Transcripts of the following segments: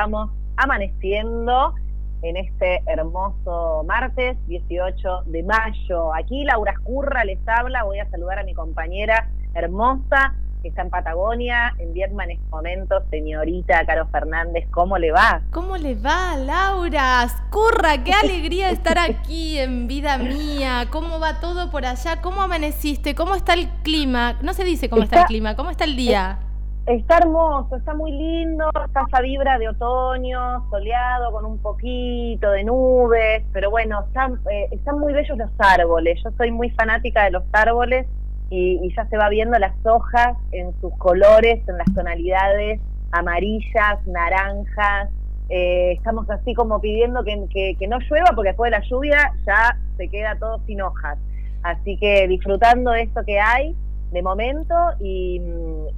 vamos amaneciendo en este hermoso martes 18 de mayo. Aquí Laura Escurra les habla, voy a saludar a mi compañera hermosa que está en Patagonia. Envíenme en este momento, señorita Caro Fernández, ¿cómo le va? ¿Cómo le va, Laura? Escurra, qué alegría estar aquí en vida mía. ¿Cómo va todo por allá? ¿Cómo amaneciste? ¿Cómo está el clima? No se dice cómo está, el clima, ¿cómo está el día? Está hermoso, está muy lindo, está esa vibra de otoño, soleado, con un poquito de nubes, pero bueno, están, eh, están muy bellos los árboles. Yo soy muy fanática de los árboles y, ya se va viendo las hojas en sus colores, en las tonalidades amarillas, naranjas. Eh, estamos así como pidiendo que, que no llueva porque después de la lluvia ya se queda todo sin hojas. Así que disfrutando de esto que hay de momento y,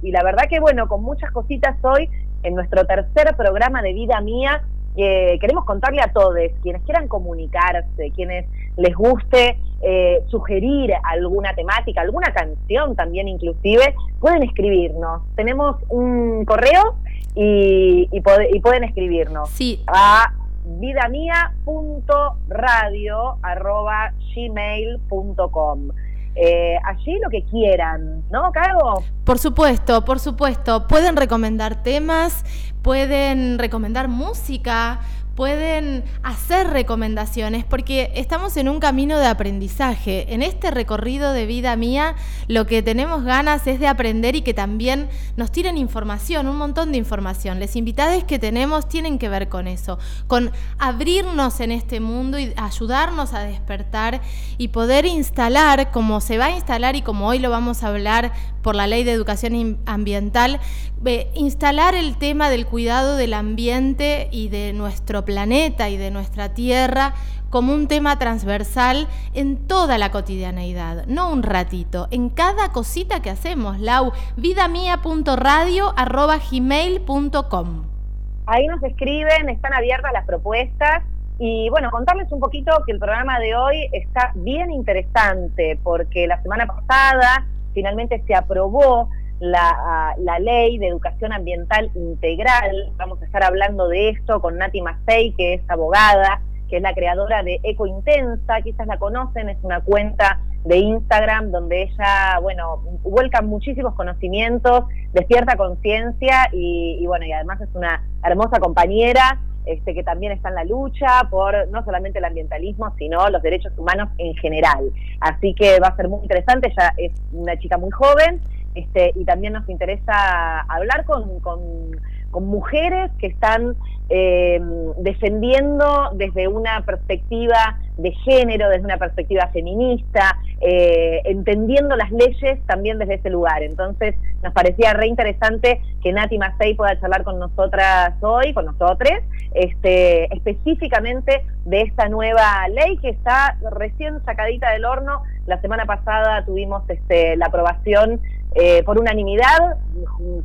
la verdad que bueno, con muchas cositas hoy en nuestro tercer programa de Vida Mía, que queremos contarle a todos, quienes quieran comunicarse, quienes les guste eh, sugerir alguna temática, alguna canción también inclusive, pueden escribirnos. Tenemos un correo y, y, y pueden escribirnos sí. a vidamia.radio.gmail.com eh, allí lo que quieran, ¿no, Cargo? Por supuesto, por supuesto. Pueden recomendar temas, pueden recomendar música, pueden hacer recomendaciones porque estamos en un camino de aprendizaje. En este recorrido de vida mía, lo que tenemos ganas es de aprender y que también nos tiren información, un montón de información. Las invitadas que tenemos tienen que ver con eso, con abrirnos en este mundo y ayudarnos a despertar y poder instalar, como se va a instalar y como hoy lo vamos a hablar por la ley de educación ambiental, instalar el tema del cuidado del ambiente y de nuestro planeta y de nuestra tierra como un tema transversal en toda la cotidianeidad, no un ratito, en cada cosita que hacemos, lau, vidamia.radio.gmail.com. Ahí nos escriben, están abiertas las propuestas y bueno, contarles un poquito que el programa de hoy está bien interesante porque la semana pasada finalmente se aprobó la, ley de educación ambiental integral. Vamos a estar hablando de esto con Nati Macei, que es abogada, que es la creadora de Eco Intensa, quizás la conocen, es una cuenta de Instagram donde ella, bueno, vuelca muchísimos conocimientos, despierta conciencia y, y, bueno, y además es una hermosa compañera este, que también está en la lucha por no solamente el ambientalismo, sino los derechos humanos en general. Así que va a ser muy interesante, ella es una chica muy joven este, y también nos interesa hablar con, con, mujeres que están eh, defendiendo desde una perspectiva de género, desde una perspectiva feminista, eh, entendiendo las leyes también desde ese lugar. Entonces, nos parecía re interesante que Nati Macei pueda charlar con nosotras hoy, con nosotros, este, específicamente de esta nueva ley que está recién sacadita del horno. La semana pasada tuvimos este, la aprobación eh, por unanimidad,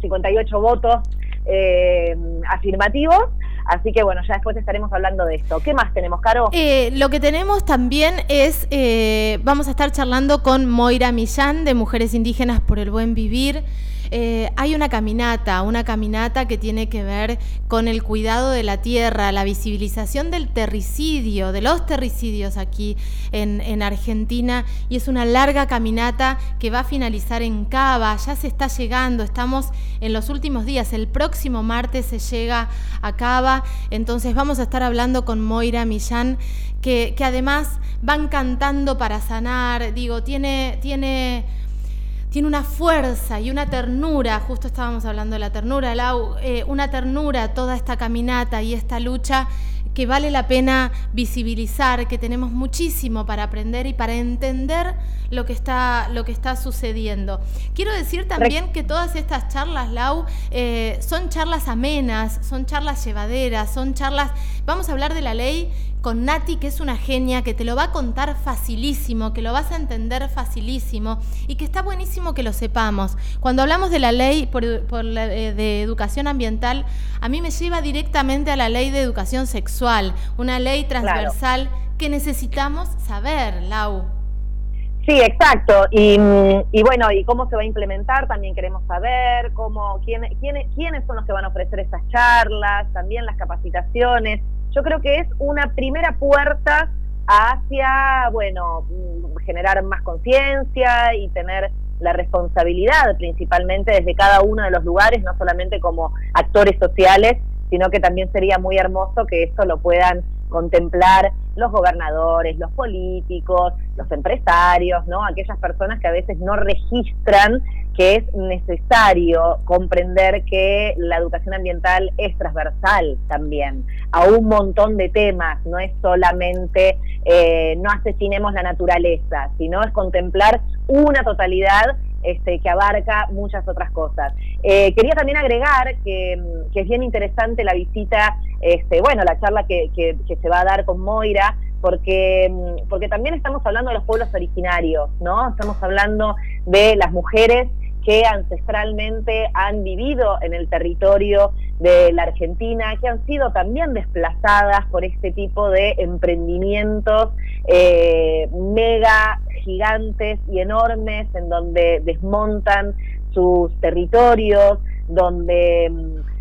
58 votos eh, afirmativos. Así que bueno, ya después estaremos hablando de esto. ¿Qué más tenemos, Caro? Eh, lo que tenemos también es, eh, vamos a estar charlando con Moira Millán de Mujeres Indígenas por el Buen Vivir. Eh, hay una caminata, una caminata que tiene que ver con el cuidado de la tierra, la visibilización del terricidio, de los terricidios aquí en, Argentina, y es una larga caminata que va a finalizar en Cava, ya se está llegando, estamos en los últimos días, el próximo martes se llega a Cava, entonces vamos a estar hablando con Moira Millán, que, además van cantando para sanar, digo, tiene... tiene tiene una fuerza y una ternura, justo estábamos hablando de la ternura, Lau, eh, una ternura toda esta caminata y esta lucha que vale la pena visibilizar, que tenemos muchísimo para aprender y para entender lo que está, lo que está sucediendo. Quiero decir también que todas estas charlas, Lau, eh, son charlas amenas, son charlas llevaderas, son charlas, vamos a hablar de la ley con Nati, que es una genia, que te lo va a contar facilísimo, que lo vas a entender facilísimo y que está buenísimo que lo sepamos. Cuando hablamos de la ley por, eh, de educación ambiental, a mí me lleva directamente a la ley de educación sexual, una ley transversal que necesitamos saber, Lau. Sí, exacto. Y, bueno, y cómo se va a implementar también queremos saber, cómo, quién, quiénes son los que van a ofrecer estas charlas, también las capacitaciones. Yo creo que es una primera puerta hacia, bueno, generar más conciencia y tener la responsabilidad principalmente desde cada uno de los lugares, no solamente como actores sociales, sino que también sería muy hermoso que esto lo puedan contemplar los gobernadores, los políticos, los empresarios, ¿no? Aquellas personas que a veces no registran que es necesario comprender que la educación ambiental es transversal también a un montón de temas, no es solamente eh, no asesinemos la naturaleza, sino es contemplar una totalidad este, que abarca muchas otras cosas. Eh, quería también agregar que, es bien interesante la visita, este, bueno, la charla que, se va a dar con Moira, porque, porque también estamos hablando de los pueblos originarios, ¿no? Estamos hablando de las mujeres que ancestralmente han vivido en el territorio de la Argentina, que han sido también desplazadas por este tipo de emprendimientos eh, mega gigantes y enormes en donde desmontan sus territorios, donde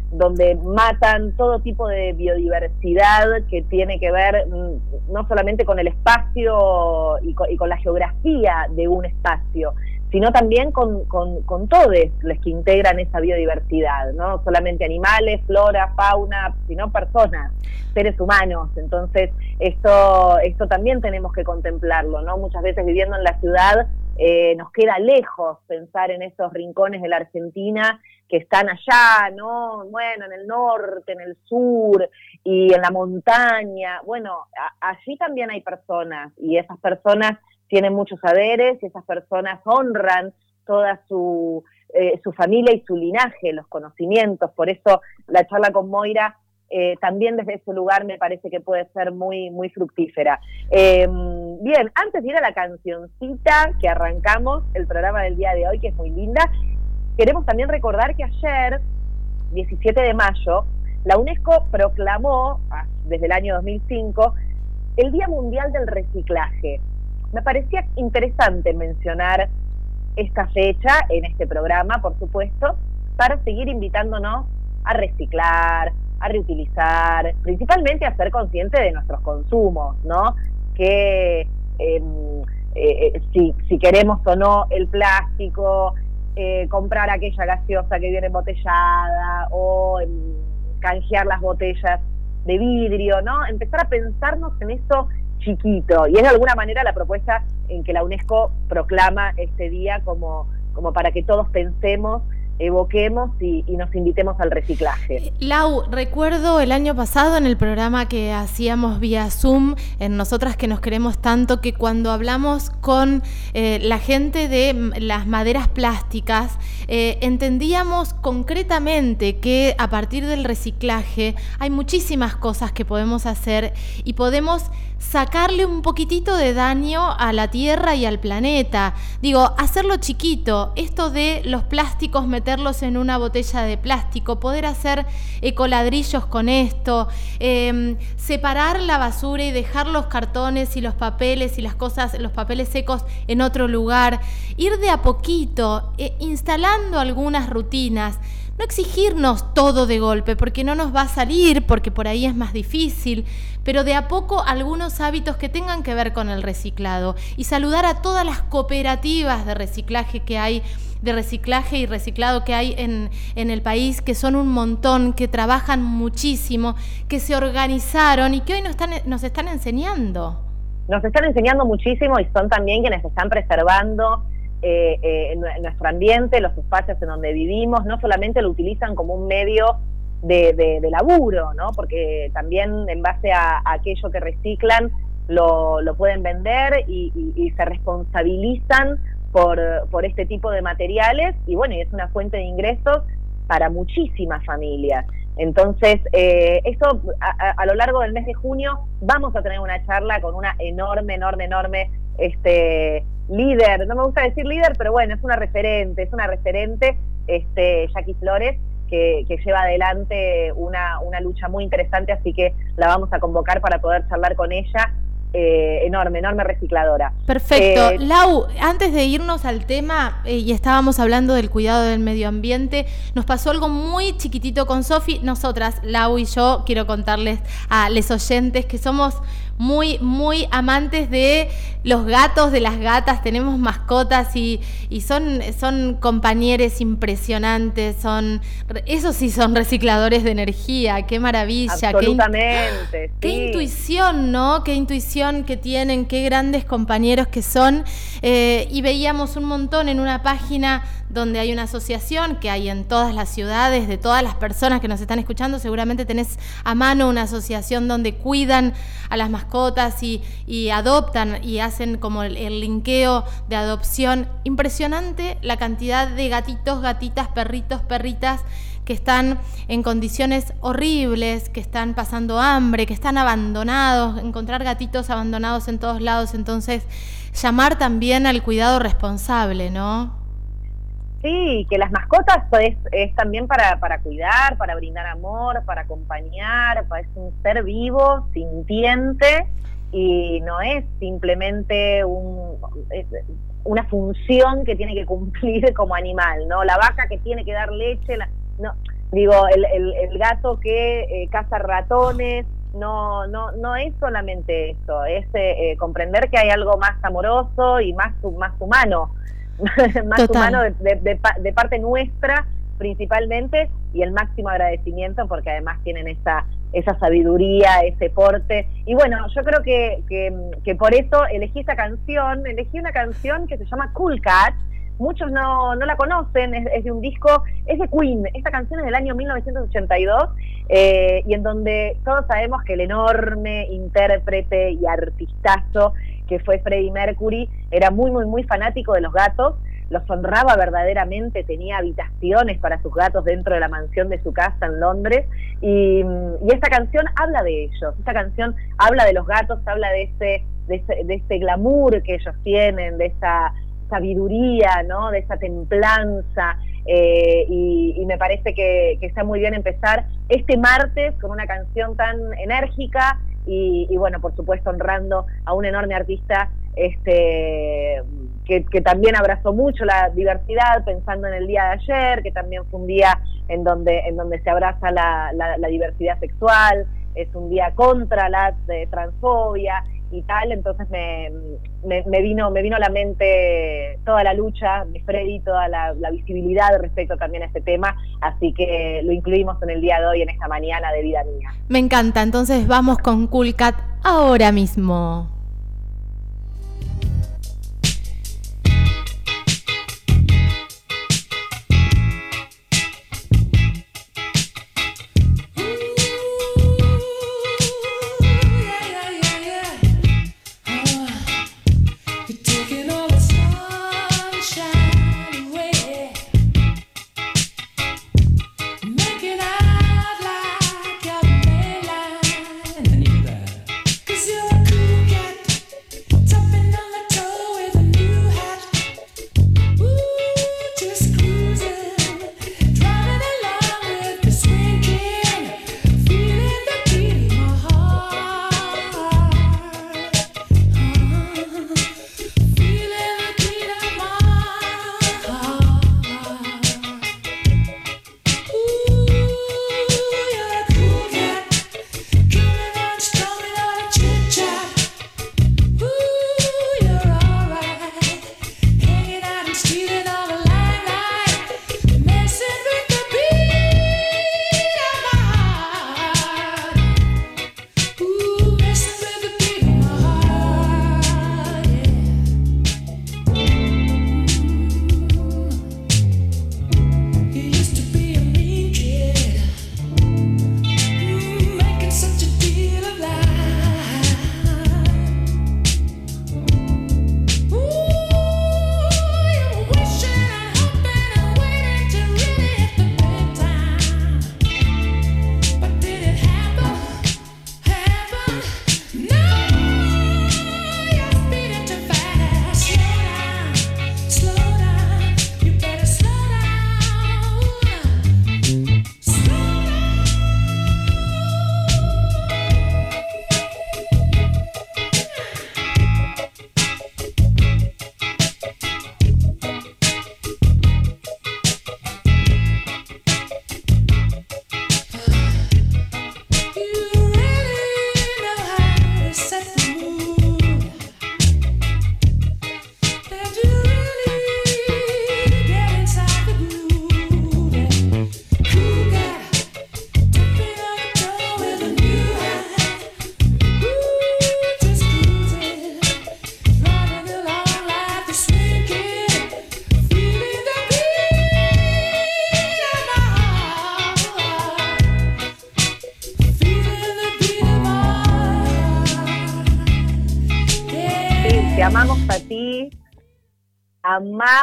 donde matan todo tipo de biodiversidad que tiene que ver mm, no solamente con el espacio y con la geografía de un espacio, sino también con, con, todos los que integran esa biodiversidad, no solamente animales, flora, fauna, sino personas, seres humanos. Entonces, esto, esto también tenemos que contemplarlo, ¿no? Muchas veces viviendo en la ciudad eh, nos queda lejos pensar en esos rincones de la Argentina que están allá, ¿no? Bueno, en el norte, en el sur y en la montaña. Bueno, allí también hay personas y esas personas tienen muchos saberes y esas personas honran toda su, eh, su familia y su linaje, los conocimientos. Por eso la charla con Moira eh, también desde ese lugar me parece que puede ser muy, muy fructífera. Em, bien, antes de ir a la cancioncita que arrancamos el programa del día de hoy, que es muy linda, queremos también recordar que ayer, 17 de mayo, la UNESCO proclamó, ah, desde el año 2005, el Día Mundial del Reciclaje. Me parecía interesante mencionar esta fecha en este programa, por supuesto, para seguir invitándonos a reciclar, a reutilizar, principalmente a ser conscientes de nuestros consumos, ¿no? Que em, eh, eh, si, si, queremos o no el plástico, eh, comprar aquella gaseosa que viene embotellada o em, canjear las botellas de vidrio, ¿no? Empezar a pensarnos en eso chiquito. Y es de alguna manera la propuesta en que la UNESCO proclama este día como, como para que todos pensemos evoquemos y, nos invitemos al reciclaje. Lau, recuerdo el año pasado en el programa que hacíamos vía Zoom, en Nosotras que nos queremos tanto, que cuando hablamos con eh, la gente de las maderas plásticas, eh, entendíamos concretamente que a partir del reciclaje hay muchísimas cosas que podemos hacer y podemos sacarle un poquitito de daño a la Tierra y al planeta. Digo, hacerlo chiquito, esto de los plásticos, meterlos en una botella de plástico, poder hacer ecoladrillos con esto, em, separar la basura y dejar los cartones y los papeles y las cosas, los papeles secos en otro lugar, ir de a poquito, eh, instalando algunas rutinas no exigirnos todo de golpe, porque no nos va a salir, porque por ahí es más difícil, pero de a poco algunos hábitos que tengan que ver con el reciclado y saludar a todas las cooperativas de reciclaje que hay de reciclaje y reciclado que hay en, en, el país, que son un montón, que trabajan muchísimo, que se organizaron y que hoy nos están, nos están enseñando. Nos están enseñando muchísimo y son también quienes están preservando eh, eh, nuestro ambiente, los espacios en donde vivimos, no solamente lo utilizan como un medio de, laburo, ¿no? porque también en base a, aquello que reciclan lo, pueden vender y, se responsabilizan por, por este tipo de materiales y bueno, y es una fuente de ingresos para muchísimas familias. Entonces, eh, eso a, lo largo del mes de junio vamos a tener una charla con una enorme, enorme, enorme este, líder, no me gusta decir líder, pero bueno, es una referente, es una referente, este, Jackie Flores, que, lleva adelante una, una lucha muy interesante, así que la vamos a convocar para poder charlar con ella eh, enorme, enorme recicladora. Perfecto. Eh, Lau, antes de irnos al tema, eh, y estábamos hablando del cuidado del medio ambiente, nos pasó algo muy chiquitito con Sofi. Nosotras, Lau y yo, quiero contarles a los oyentes que somos muy, muy amantes de los gatos, de las gatas, tenemos mascotas y, son, son compañeros impresionantes, son, esos sí son recicladores de energía, qué maravilla. Absolutamente. Qué, intuición, ¿no? Qué intuición que tienen, qué grandes compañeros que son. Eh, y veíamos un montón en una página donde hay una asociación que hay en todas las ciudades, de todas las personas que nos están escuchando, seguramente tenés a mano una asociación donde cuidan a las mascotas y, adoptan y hacen como el, el, linkeo de adopción. Impresionante la cantidad de gatitos, gatitas, perritos, perritas que están en condiciones horribles, que están pasando hambre, que están abandonados, encontrar gatitos abandonados en todos lados, entonces llamar también al cuidado responsable, ¿no? Sí, que las mascotas pues, es también para, para cuidar, para brindar amor, para acompañar, es un ser vivo, sintiente y no es simplemente un, una función que tiene que cumplir como animal, ¿no? La vaca que tiene que dar leche, no, digo, el, el, gato que eh, caza ratones, no, no, no es solamente eso, es eh, eh, comprender que hay algo más amoroso y más, más humano más humano de, parte nuestra principalmente y el máximo agradecimiento porque además tienen esa, esa sabiduría, ese porte. Y bueno, yo creo que, que, por eso elegí esa canción, elegí una canción que se llama Cool Cat, muchos no, no la conocen, es, de un disco, es de Queen, esta canción es del año 1982 eh, y en donde todos sabemos que el enorme intérprete y artistazo que fue Freddie Mercury, era muy, muy, muy fanático de los gatos, los honraba verdaderamente, tenía habitaciones para sus gatos dentro de la mansión de su casa en Londres y, esta canción habla de ellos, esta canción habla de los gatos, habla de ese, de ese, glamour que ellos tienen, de esa sabiduría, ¿no? de esa templanza. Eh, y, me parece que, está muy bien empezar este martes con una canción tan enérgica y, bueno, por supuesto honrando a un enorme artista este, que, también abrazó mucho la diversidad, pensando en el día de ayer, que también fue un día en donde, en donde se abraza la, diversidad sexual, es un día contra la transfobia y tal, entonces me, me, vino, me vino a la mente toda la lucha de Freddy, toda la, la, visibilidad respecto también a este tema, así que lo incluimos en el día de hoy, en esta mañana de vida mía. Me encanta, entonces vamos con Cool Cat ahora mismo.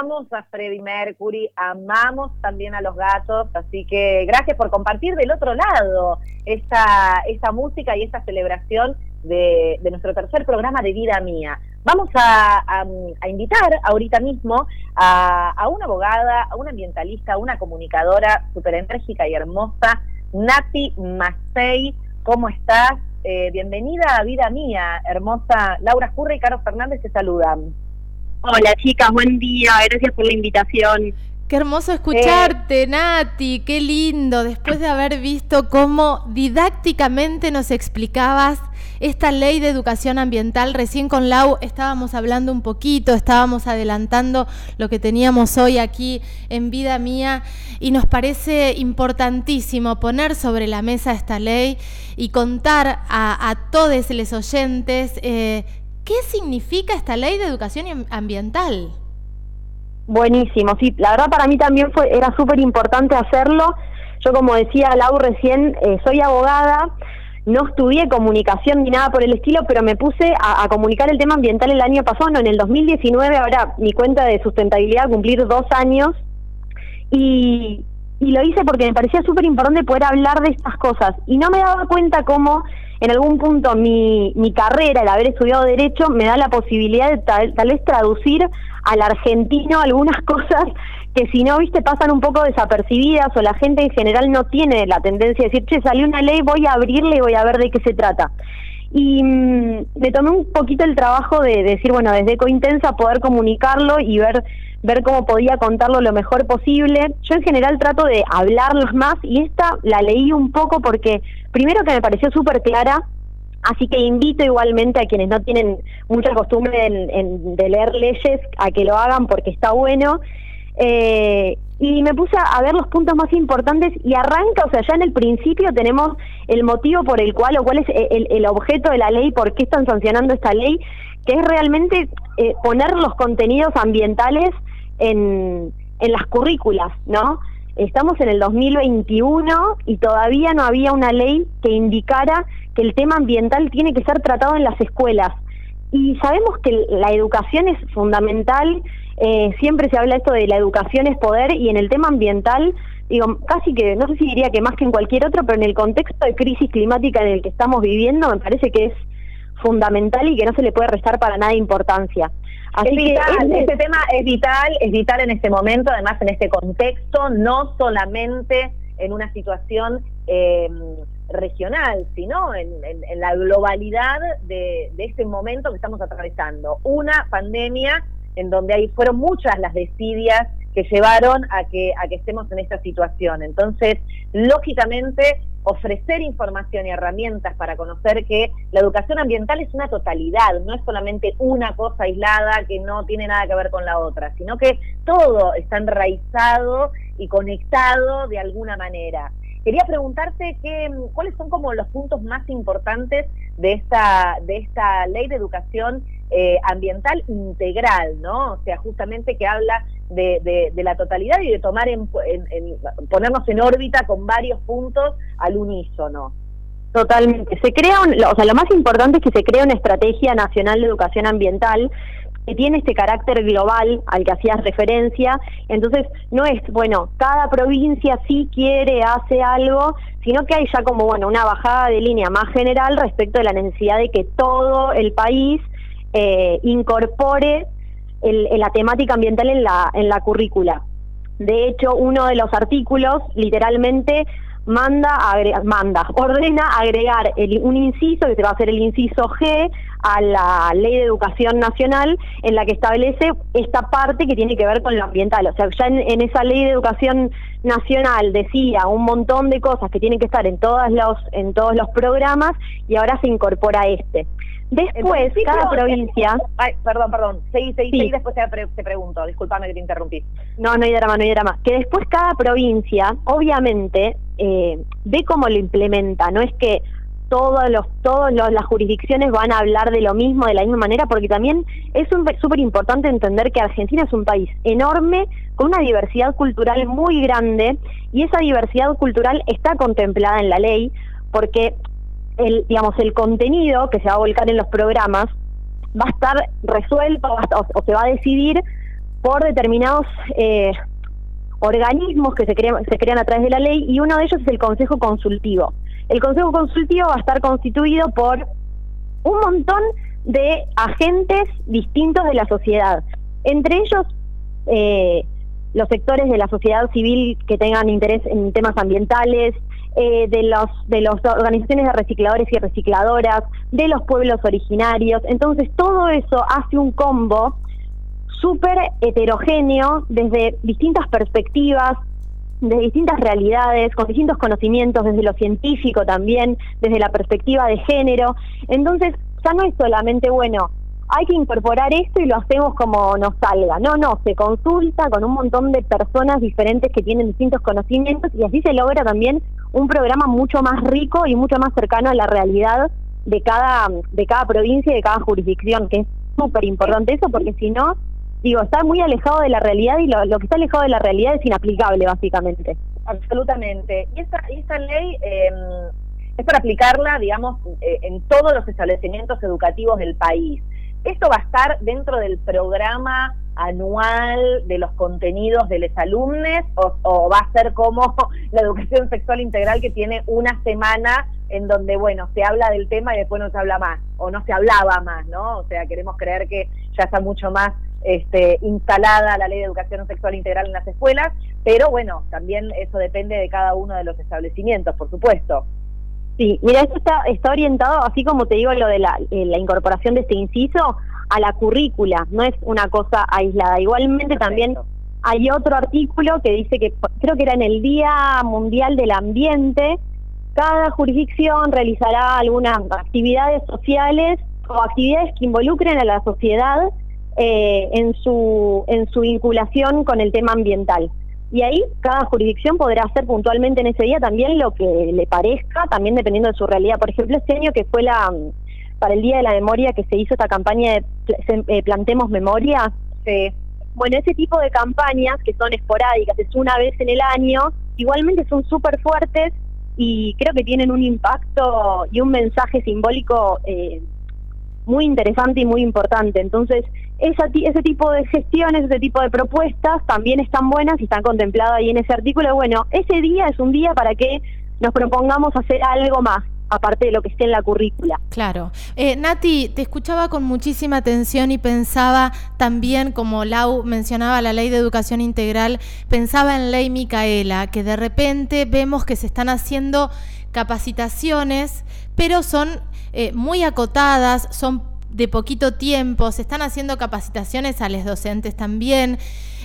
Amamos a Freddie Mercury, amamos también a los gatos, así que gracias por compartir del otro lado esta, esta música y esta celebración de, nuestro tercer programa de Vida Mía. Vamos a, invitar ahorita mismo a, una abogada, a una ambientalista, a una comunicadora súper enérgica y hermosa, Nati Macei. ¿Cómo estás? Eh, bienvenida a Vida Mía, hermosa Laura Curra y Carlos Fernández te saludan. Hola chicas, buen día, gracias por la invitación. Qué hermoso escucharte, eh. Nati, qué lindo, después de haber visto cómo didácticamente nos explicabas esta ley de educación ambiental. Recién con Lau estábamos hablando un poquito, estábamos adelantando lo que teníamos hoy aquí en Vida Mía y nos parece importantísimo poner sobre la mesa esta ley y contar a, todos los oyentes eh, qué significa esta ley de educación ambiental. Buenísimo, sí, la verdad para mí también fue era súper importante hacerlo. Yo como decía Lau recién, eh, soy abogada, no estudié comunicación ni nada por el estilo, pero me puse a, comunicar el tema ambiental el año pasado, no, en el 2019, ahora mi cuenta de sustentabilidad cumplir dos años, y, y lo hice porque me parecía súper importante poder hablar de estas cosas y no me daba cuenta cómo en algún punto mi, mi carrera, el haber estudiado derecho, me da la posibilidad de tal, vez traducir al argentino algunas cosas que si no, viste, pasan un poco desapercibidas o la gente en general no tiene la tendencia de decir, che, salió una ley, voy a abrirle y voy a ver de qué se trata. Y mm, me tomé un poquito el trabajo de, de decir, bueno, desde Cointensa poder comunicarlo y ver ver cómo podía contarlo lo mejor posible. Yo en general trato de hablarlos más y esta la leí un poco porque primero que me pareció súper clara, así que invito igualmente a quienes no tienen mucha costumbre de leer leyes a que lo hagan porque está bueno. Eh, y me puse a ver los puntos más importantes y arranca, o sea, ya en el principio tenemos el motivo por el cual o cuál es el, el objeto de la ley, por qué están sancionando esta ley, que es realmente eh, poner los contenidos ambientales en, en las currículas, ¿no? Estamos en el 2021 y todavía no había una ley que indicara que el tema ambiental tiene que ser tratado en las escuelas. Y sabemos que la educación es fundamental, eh, siempre se habla esto de la educación es poder y en el tema ambiental, digo, casi que, no sé si diría que más que en cualquier otro, pero en el contexto de crisis climática en el que estamos viviendo, me parece que es fundamental y que no se le puede restar para nada importancia. Así vital, que este tema es vital, es vital en este momento, además en este contexto, no solamente en una situación eh, regional, sino en, la globalidad de, de, este momento que estamos atravesando. Una pandemia en donde ahí fueron muchas las desidias que llevaron a que, a que estemos en esta situación. Entonces, lógicamente, ofrecer información y herramientas para conocer que la educación ambiental es una totalidad, no es solamente una cosa aislada que no tiene nada que ver con la otra, sino que todo está enraizado y conectado de alguna manera. Quería preguntarte qué, cuáles son como los puntos más importantes de esta, de esta ley de educación eh, ambiental integral, ¿no? O sea, justamente que habla de, la totalidad y de tomar en, ponernos en órbita con varios puntos al unísono. Totalmente. Se crea, o sea, lo más importante es que se crea una estrategia nacional de educación ambiental que tiene este carácter global al que hacías referencia, entonces no es, bueno, cada provincia sí quiere, hace algo, sino que hay ya como, bueno, una bajada de línea más general respecto de la necesidad de que todo el país eh, incorpore la temática ambiental en la, en la currícula. De hecho, uno de los artículos literalmente manda, manda, ordena agregar un inciso, que se va a hacer el inciso G, a la Ley de Educación Nacional, en la que establece esta parte que tiene que ver con lo ambiental. O sea, ya en, esa Ley de Educación Nacional decía un montón de cosas que tienen que estar en, todas los, en todos los programas y ahora se incorpora este. Después, cada provincia... Ay, perdón, perdón. Seguí, seguí, sí. después te, pregunto. Disculpame que te interrumpí. No, no hay drama, no hay drama. Que después cada provincia, obviamente, eh, ve cómo lo implementa. No es que todos los todas las jurisdicciones van a hablar de lo mismo de la misma manera porque también es súper importante entender que Argentina es un país enorme con una diversidad cultural muy grande y esa diversidad cultural está contemplada en la ley porque el, digamos, el contenido que se va a volcar en los programas va a estar resuelto o, se va a decidir por determinados eh, organismos que se crean, se crean a través de la ley y uno de ellos es el Consejo Consultivo. El Consejo Consultivo va a estar constituido por un montón de agentes distintos de la sociedad, entre ellos eh, los sectores de la sociedad civil que tengan interés en temas ambientales, eh, de los de las organizaciones de recicladores y recicladoras, de los pueblos originarios. Entonces todo eso hace un combo súper heterogéneo desde distintas perspectivas, de distintas realidades, con distintos conocimientos, desde lo científico también, desde la perspectiva de género. Entonces, ya no es solamente, bueno, hay que incorporar esto y lo hacemos como nos salga. No, no, se consulta con un montón de personas diferentes que tienen distintos conocimientos y así se logra también un programa mucho más rico y mucho más cercano a la realidad de cada, de cada provincia y de cada jurisdicción, que es súper importante eso porque si no, digo, está muy alejado de la realidad y lo, que está alejado de la realidad es inaplicable básicamente. Absolutamente. Y esta, esta ley... Eh es para aplicarla, digamos, eh, en todos los establecimientos educativos del país. ¿Esto va a estar dentro del programa anual de los contenidos de los alumnos o, va a ser como la educación sexual integral que tiene una semana en donde, bueno, se habla del tema y después no se habla más o no se hablaba más, ¿no? O sea, queremos creer que ya está mucho más este, instalada la ley de educación sexual integral en las escuelas, pero bueno, también eso depende de cada uno de los establecimientos, por supuesto. Sí, mira, esto está, está orientado, así como te digo lo de la, eh, la incorporación de este inciso, a la currícula, no es una cosa aislada. Igualmente también hay otro artículo que dice que, creo que era en el Día Mundial del Ambiente, cada jurisdicción realizará algunas actividades sociales o actividades que involucren a la sociedad eh, en, su, en su vinculación con el tema ambiental. Y ahí cada jurisdicción podrá hacer puntualmente en ese día también lo que le parezca, también dependiendo de su realidad. Por ejemplo, este año que fue la para el Día de la Memoria que se hizo esta campaña de eh, Plantemos Memoria, bueno, ese tipo de campañas que son esporádicas, es una vez en el año, igualmente son súper fuertes y creo que tienen un impacto y un mensaje simbólico eh, muy interesante y muy importante. Entonces, esa, ese tipo de gestiones, ese tipo de propuestas también están buenas y están contempladas ahí en ese artículo. Bueno, ese día es un día para que nos propongamos hacer algo más aparte de lo que esté en la currícula. Claro. Eh, Nati, te escuchaba con muchísima atención y pensaba también, como Lau mencionaba la ley de educación integral, pensaba en ley Micaela, que de repente vemos que se están haciendo capacitaciones, pero son eh, muy acotadas, son de poquito tiempo, se están haciendo capacitaciones a los docentes también.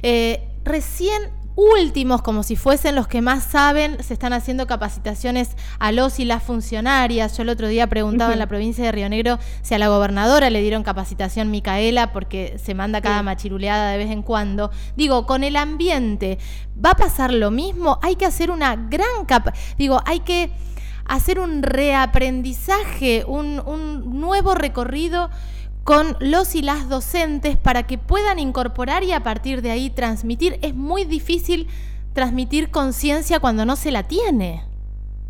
Eh, recién últimos, como si fuesen los que más saben, se están haciendo capacitaciones a los y las funcionarias. Yo el otro día preguntaba en la provincia de Río Negro si a la gobernadora le dieron capacitación Micaela porque se manda cada machiruleada de vez en cuando. Digo, con el ambiente, ¿va a pasar lo mismo? Hay que hacer una gran capa... Digo, hay que hacer un reaprendizaje, un, un nuevo recorrido con los y las docentes para que puedan incorporar y a partir de ahí transmitir. Es muy difícil transmitir conciencia cuando no se la tiene.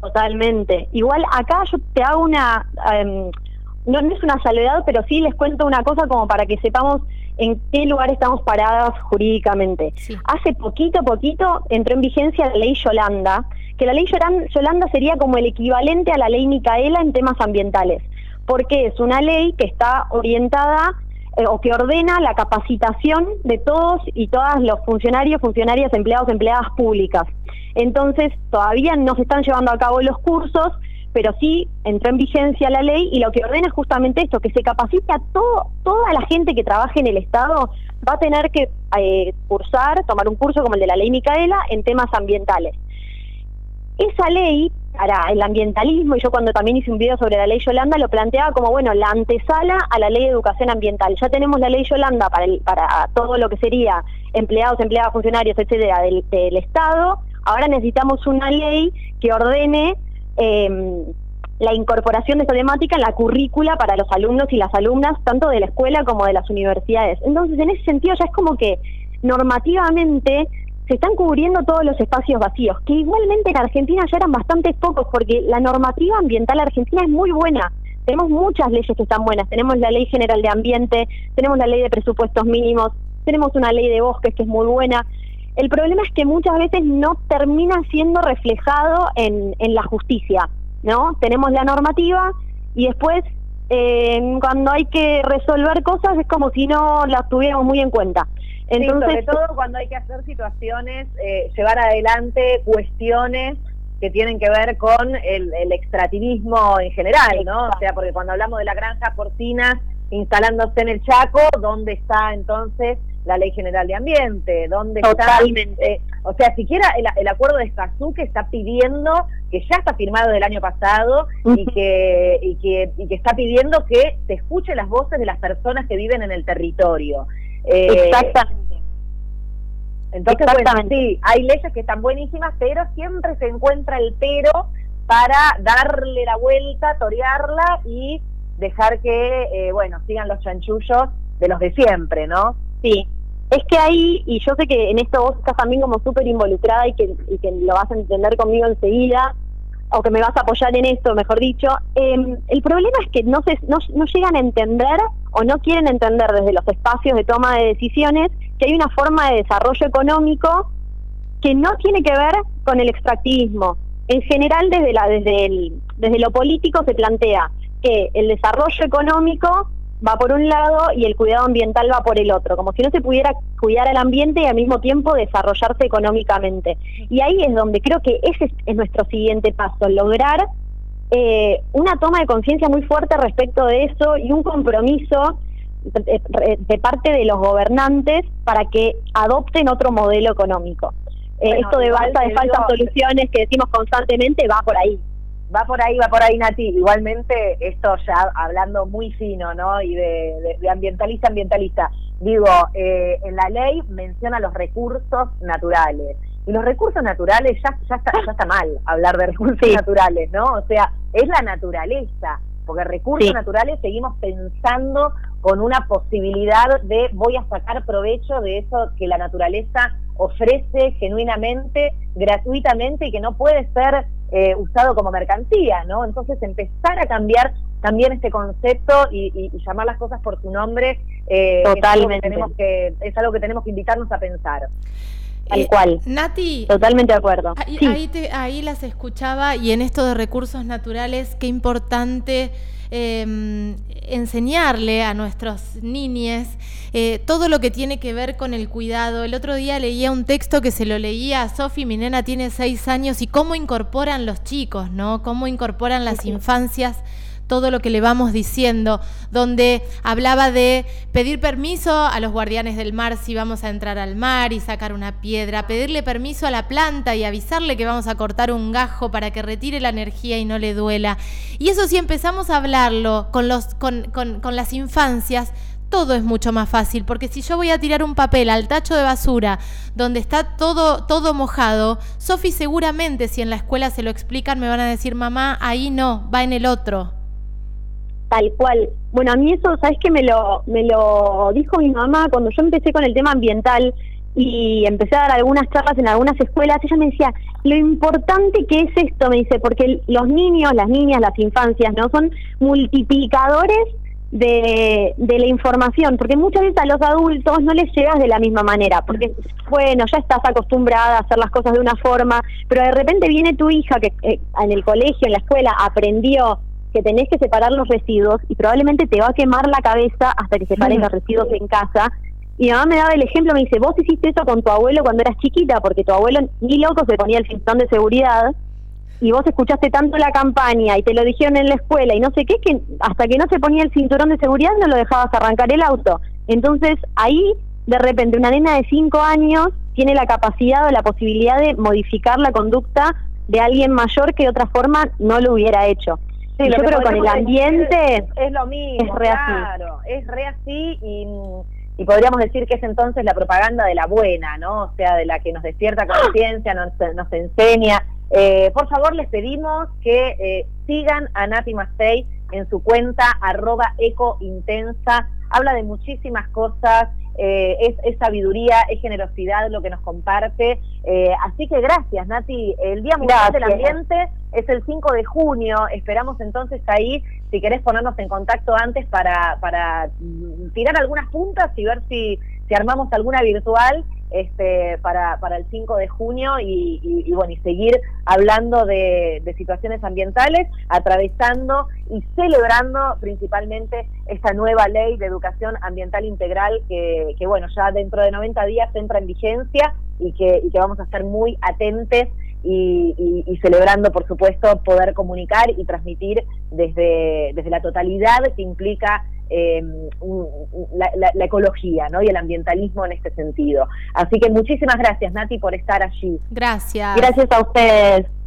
Totalmente. Igual acá yo te hago una, em, no, es una salvedad, pero sí les cuento una cosa como para que sepamos en qué lugar estamos paradas jurídicamente. Hace poquito, poquito entró en vigencia la ley Yolanda, que la ley Yolanda sería como el equivalente a la ley Micaela en temas ambientales, porque es una ley que está orientada eh, o que ordena la capacitación de todos y todas los funcionarios, funcionarias, empleados, empleadas públicas. Entonces, todavía no se están llevando a cabo los cursos, pero sí entró en vigencia la ley y lo que ordena es justamente esto, que se capacite a todo, toda la gente que trabaje en el Estado va a tener que eh, cursar, tomar un curso como el de la ley Micaela en temas ambientales. Esa ley para el ambientalismo, y yo cuando también hice un video sobre la ley Yolanda lo planteaba como, bueno, la antesala a la ley de educación ambiental. Ya tenemos la ley Yolanda para, el, para todo lo que sería empleados, empleadas, funcionarios, etcétera, del, Estado. Ahora necesitamos una ley que ordene eh, la incorporación de esta temática en la currícula para los alumnos y las alumnas, tanto de la escuela como de las universidades. Entonces, en ese sentido, ya es como que normativamente se están cubriendo todos los espacios vacíos, que igualmente en Argentina ya eran bastante pocos, porque la normativa ambiental argentina es muy buena. tenemos muchas leyes que están buenas. Tenemos la Ley General de Ambiente, tenemos la Ley de Presupuestos Mínimos, tenemos una Ley de Bosques que es muy buena. El problema es que muchas veces no termina siendo reflejado en, en la justicia, ¿no? Tenemos la normativa y después eh, cuando hay que resolver cosas es como si no las tuviéramos muy en cuenta. Entonces, sobre todo cuando hay que hacer situaciones, eh, llevar adelante cuestiones que tienen que ver con el, extractivismo en general, ¿no? O sea, porque cuando hablamos de la granja porcina instalándose en el Chaco, ¿dónde está entonces la Ley General de Ambiente? ¿Dónde Totalmente. está? O sea, siquiera el, acuerdo de Escazú que está pidiendo, que ya está firmado del año pasado y que, y que, y que está pidiendo que se escuchen las voces de las personas que viven en el territorio. Eh, Exactamente. Entonces, bueno, sí, hay leyes que están buenísimas, pero siempre se encuentra el pero para darle la vuelta, torearla y dejar que, eh, bueno, sigan los chanchullos de los de siempre, ¿no? Sí, es que ahí, y yo sé que en esto vos estás también como súper involucrada y que, y que lo vas a entender conmigo enseguida, o que me vas a apoyar en esto, mejor dicho, em, el problema es que no, se, no, no llegan a entender o no quieren entender desde los espacios de toma de decisiones que hay una forma de desarrollo económico que no tiene que ver con el extractivismo. En general, desde, la, desde, el, desde lo político se plantea que el desarrollo económico va por un lado y el cuidado ambiental va por el otro, como si no se pudiera cuidar al ambiente y al mismo tiempo desarrollarse económicamente. Y ahí es donde creo que ese es nuestro siguiente paso, lograr eh, una toma de conciencia muy fuerte respecto de eso y un compromiso de, parte de los gobernantes para que adopten otro modelo económico. Eh, esto de falta de falsas soluciones que decimos constantemente va por ahí. Va por ahí, va por ahí, Nati. Igualmente, esto ya hablando muy fino, ¿no? Y de, ambientalista, ambientalista. Digo, eh, en la ley menciona los recursos naturales. Y los recursos naturales ya, ya, está, ya está mal hablar de recursos naturales, ¿no? O sea, es la naturaleza porque recursos naturales seguimos pensando con una posibilidad de voy a sacar provecho de eso que la naturaleza ofrece genuinamente, gratuitamente y que no puede ser eh, usado como mercancía, ¿no? Entonces empezar a cambiar también este concepto y, llamar las cosas por su nombre eh, Totalmente. Es, algo que tenemos que, es algo que tenemos que invitarnos a pensar. Tal eh, cual. Nati. Totalmente de acuerdo. Ahí, ahí, las escuchaba y en esto de recursos naturales, qué importante em, enseñarle a nuestros niñes eh, todo lo que tiene que ver con el cuidado. El otro día leía un texto que se lo leía a Sofi, mi nena tiene seis años, y cómo incorporan los chicos, ¿no? Cómo incorporan las infancias todo lo que le vamos diciendo, donde hablaba de pedir permiso a los guardianes del mar si vamos a entrar al mar y sacar una piedra, pedirle permiso a la planta y avisarle que vamos a cortar un gajo para que retire la energía y no le duela. Y eso si empezamos a hablarlo con, los, con, con las infancias, todo es mucho más fácil, porque si yo voy a tirar un papel al tacho de basura donde está todo, todo mojado, Sofi seguramente si en la escuela se lo explican me van a decir, mamá, ahí no, va en el otro. Tal cual. Bueno, a mí eso, ¿sabes que me lo, me lo dijo mi mamá cuando yo empecé con el tema ambiental y empecé a dar algunas charlas en algunas escuelas? Ella me decía, lo importante que es esto, me dice, porque los niños, las niñas, las infancias, ¿no? Son multiplicadores de, de la información, porque muchas veces a los adultos no les llegas de la misma manera, porque bueno, ya estás acostumbrada a hacer las cosas de una forma, pero de repente viene tu hija que eh, en el colegio, en la escuela, aprendió que tenés que separar los residuos y probablemente te va a quemar la cabeza hasta que separes los residuos en casa. Y mi mamá me daba el ejemplo, me dice, vos hiciste eso con tu abuelo cuando eras chiquita, porque tu abuelo ni loco se ponía el cinturón de seguridad, y vos escuchaste tanto la campaña y te lo dijeron en la escuela y no sé qué, que hasta que no se ponía el cinturón de seguridad no lo dejabas arrancar el auto. Entonces ahí, de repente, una nena de 5 años tiene la capacidad o la posibilidad de modificar la conducta de alguien mayor que de otra forma no lo hubiera hecho. Sí, yo creo que con el ambiente es, lo mismo, es re claro, es re así y, y, podríamos decir que es entonces la propaganda de la buena, ¿no? O sea, de la que nos despierta conciencia, nos, nos enseña. Eh, por favor, les pedimos que eh, sigan a Nati Mastey en su cuenta arroba ecointensa, habla de muchísimas cosas, eh, es, sabiduría, es generosidad lo que nos comparte. Eh, así que gracias, Nati. El Día Mundial del Ambiente es el 5 de junio. Esperamos entonces ahí, si querés ponernos en contacto antes para, para tirar algunas puntas y ver si, si armamos alguna virtual este, para, para el 5 de junio y, bueno, y seguir hablando de, situaciones ambientales, atravesando y celebrando principalmente esta nueva ley de educación ambiental integral que, que bueno, ya dentro de 90 días entra en vigencia y que, y que vamos a estar muy atentos y, celebrando, por supuesto, poder comunicar y transmitir desde, desde la totalidad que implica eh, la, ecología ¿no? y el ambientalismo en este sentido. Así que muchísimas gracias, Nati, por estar allí. Gracias. Gracias a ustedes.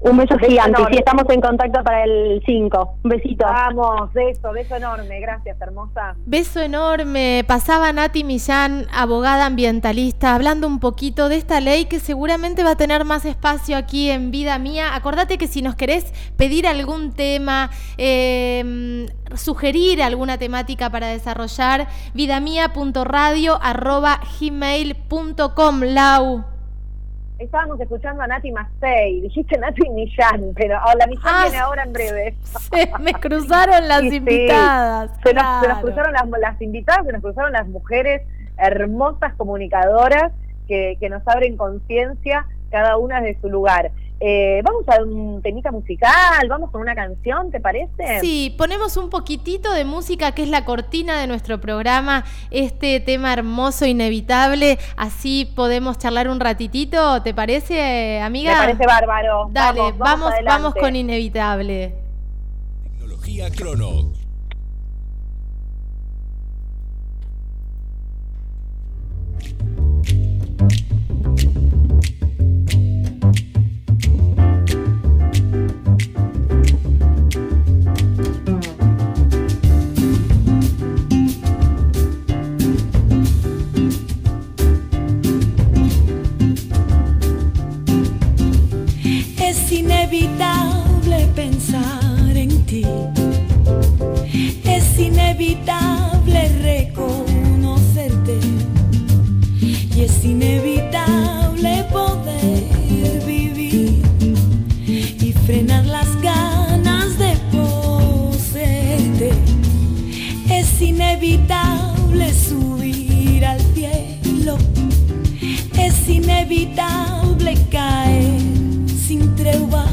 Un beso, gigante. Sí, estamos en contacto para el 5. Un besito. Vamos, beso, beso enorme. Gracias, hermosa. Beso enorme. Pasaba Nati Millán, abogada ambientalista, hablando un poquito de esta ley que seguramente va a tener más espacio aquí en Vida Mía. Acordate que si nos querés pedir algún tema, em, sugerir alguna temática para desarrollar, vidamia.radio.gmail.com. Lau. Estábamos escuchando a Nati Mastey, dijiste Nati Millán, pero oh, la Millán ah, viene ahora en breve. Se me cruzaron las invitadas. Se, nos, cruzaron las, invitadas, se nos cruzaron las mujeres hermosas comunicadoras que, que nos abren conciencia, cada una de su lugar. Eh, vamos a un temita musical, vamos con una canción, ¿te parece? Sí, ponemos un poquitito de música que es la cortina de nuestro programa, este tema hermoso, inevitable, así podemos charlar un ratitito, ¿te parece, amiga? Me parece bárbaro. Dale, vamos, vamos, vamos con inevitable. Tecnología Crono. Inevitable pensar en ti. Es inevitable reconocerte. Y es inevitable poder vivir y frenar las ganas de poseerte. Es inevitable subir al cielo. Es inevitable caer sin tregua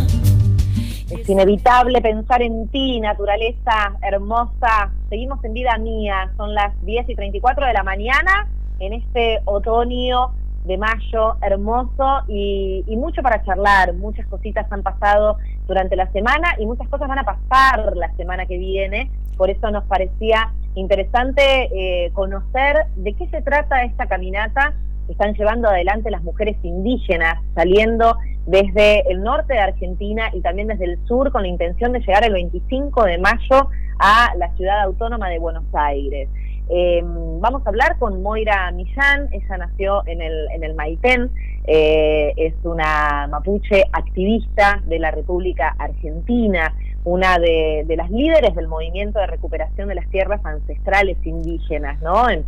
es inevitable pensar en ti, naturaleza hermosa. Seguimos en vida mía, son las 10 y 34 de la mañana en este otoño de mayo hermoso y, mucho para charlar. Muchas cositas han pasado durante la semana y muchas cosas van a pasar la semana que viene. Por eso nos parecía interesante eh, conocer de qué se trata esta caminata están llevando adelante las mujeres indígenas, saliendo desde el norte de Argentina y también desde el sur con la intención de llegar el 25 de mayo a la ciudad autónoma de Buenos Aires. Em, vamos a hablar con Moira Millán, ella nació en el, en el Maitén, eh, es una mapuche activista de la República Argentina, una de, las líderes del movimiento de recuperación de las tierras ancestrales indígenas, ¿no? En,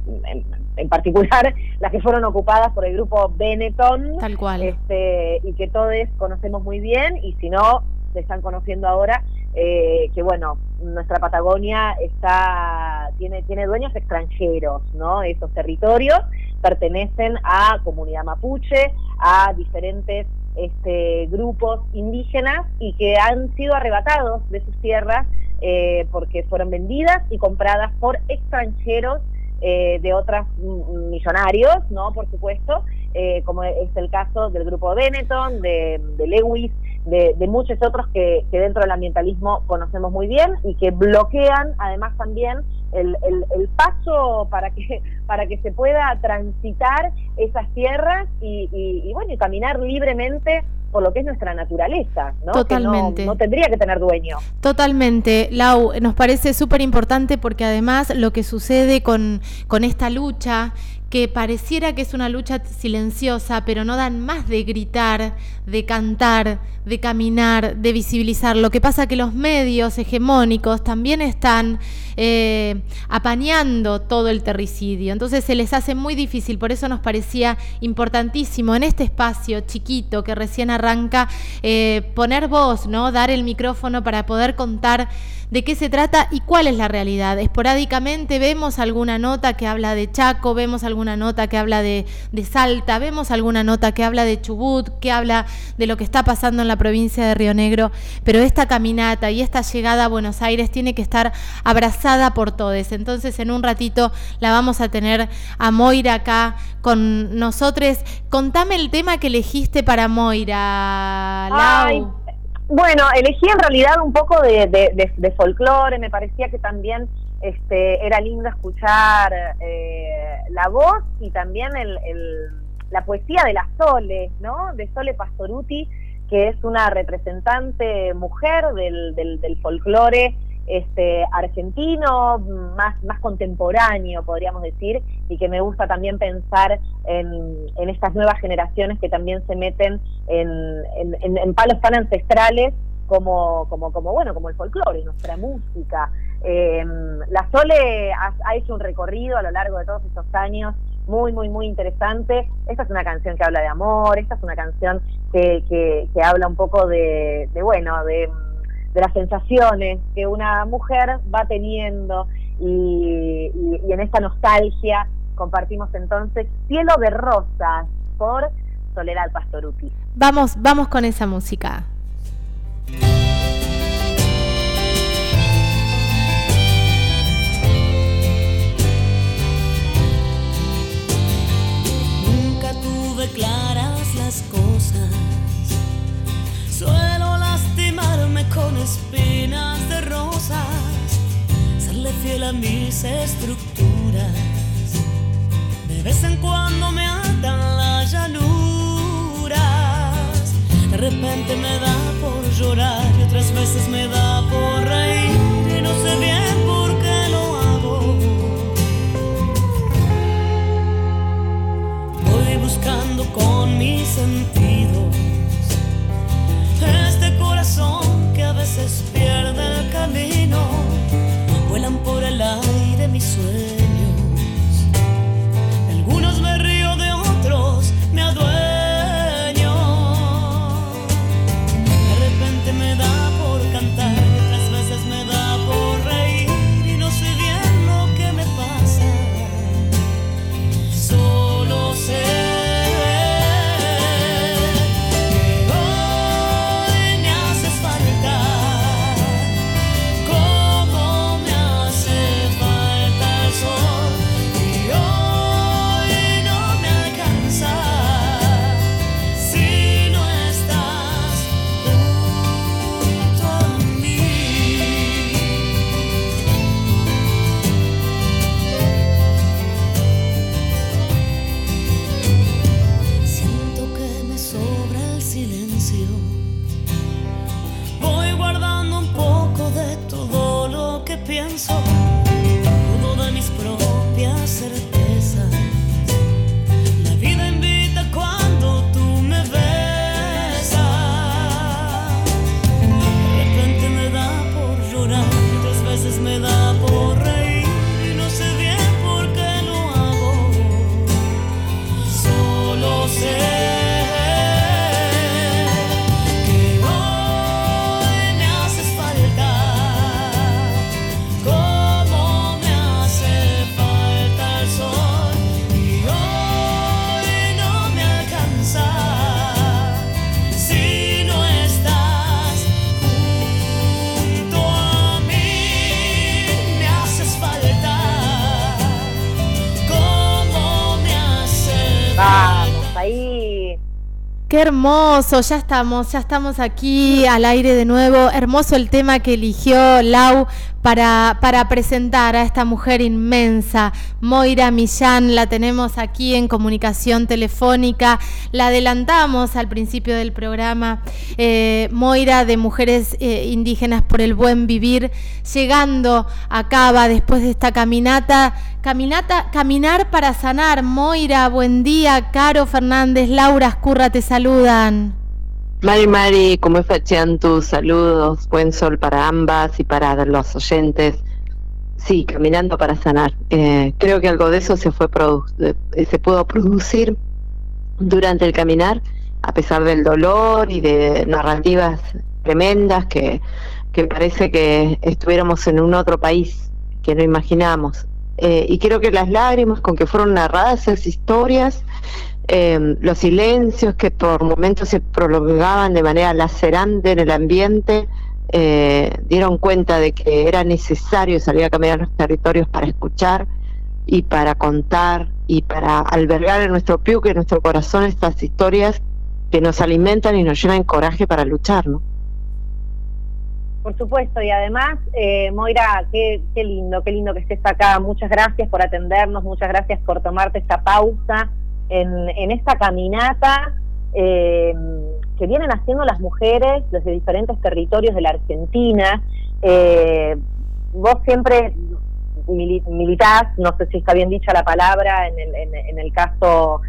en, particular las que fueron ocupadas por el grupo Benetton. Tal cual. Este, y que todos conocemos muy bien, y si no, se están conociendo ahora, eh, que bueno, nuestra Patagonia está, tiene, tiene dueños extranjeros, ¿no? Esos territorios pertenecen a comunidad mapuche, a diferentes este, grupos indígenas y que han sido arrebatados de sus tierras eh, porque fueron vendidas y compradas por extranjeros eh, de otros millonarios, ¿no? Por supuesto, eh, como es el caso del grupo Benetton, de, Lewis, de, muchos otros que, que, dentro del ambientalismo conocemos muy bien y que bloquean además también el, el, paso para que, para que se pueda transitar esas tierras y, y, bueno, y caminar libremente por lo que es nuestra naturaleza, ¿no? Totalmente. no, tendría que tener dueño. Totalmente. Lau, nos parece súper importante porque además lo que sucede con, con esta lucha que pareciera que es una lucha silenciosa, pero no dan más de gritar, de cantar, de caminar, de visibilizar. Lo que pasa que los medios hegemónicos también están eh, apañando todo el terricidio, entonces se les hace muy difícil, por eso nos parecía importantísimo en este espacio chiquito que recién arranca eh, poner voz, ¿no? dar el micrófono para poder contar de qué se trata y cuál es la realidad. Esporádicamente vemos alguna nota que habla de Chaco, vemos alguna nota que habla de, Salta, vemos alguna nota que habla de Chubut, que habla de lo que está pasando en la provincia de Río Negro, pero esta caminata y esta llegada a Buenos Aires tiene que estar abrazada por todos. Entonces en un ratito la vamos a tener a Moira acá con nosotros. Contame el tema que elegiste para Moira. Bueno, elegí en realidad un poco de, de, folclore, me parecía que también este, era lindo escuchar eh, la voz y también el, la poesía de la Sole, ¿no? De Sole Pastoruti, que es una representante mujer del, del, folclore este, argentino, más, contemporáneo, podríamos decir, y que me gusta también pensar en, en estas nuevas generaciones que también se meten en, en, palos tan ancestrales como, como, como, bueno, como el folclore, nuestra música. Em, la Sole ha, hecho un recorrido a lo largo de todos estos años muy, muy, muy interesante. Esta es una canción que habla de amor, esta es una canción que, que, que habla un poco de, bueno, de de las sensaciones que una mujer va teniendo y, en esta nostalgia compartimos entonces Cielo de Rosas por Soledad Pastoruti. Vamos, vamos con esa música. Nunca tuve claras las cosas. Suelo lastimarme con espinas de rosas, serle fiel a mis estructuras. De vez en cuando me atan las llanuras, de repente me da por llorar y otras veces me da por reír y no sé bien por qué lo hago. Voy buscando con mis sentidos este corazón que a veces pierde el camino, hermoso, ya estamos, ya estamos aquí al aire de nuevo. Hermoso el tema que eligió Lau para, para presentar a esta mujer inmensa, Moira Millán, la tenemos aquí en comunicación telefónica, la adelantamos al principio del programa, eh, Moira de Mujeres eh, Indígenas por el Buen Vivir, llegando a Cava después de esta caminata, caminata, caminar para sanar. Moira, buen día, Caro Fernández, Laura Escurra te saludan. Mari Mari, ¿cómo están tus saludos? Buen sol para ambas y para los oyentes. Sí, caminando para sanar. Eh, creo que algo de eso se fue eh, se pudo producir durante el caminar, a pesar del dolor y de narrativas tremendas que, que parece que estuviéramos en un otro país que no imaginamos. Eh, y creo que las lágrimas con que fueron narradas esas historias eh, los silencios que por momentos se prolongaban de manera lacerante en el ambiente, eh, dieron cuenta de que era necesario salir a caminar los territorios para escuchar y para contar y para albergar en nuestro piuque, en nuestro corazón, estas historias que nos alimentan y nos llenan coraje para luchar, ¿no? Por supuesto, y además, eh, Moira, qué, qué lindo, qué lindo que estés acá. Muchas gracias por atendernos, muchas gracias por tomarte esta pausa en, esta caminata eh, que vienen haciendo las mujeres desde diferentes territorios de la Argentina. Eh, vos siempre militás, no sé si está bien dicha la palabra en el, en, el caso,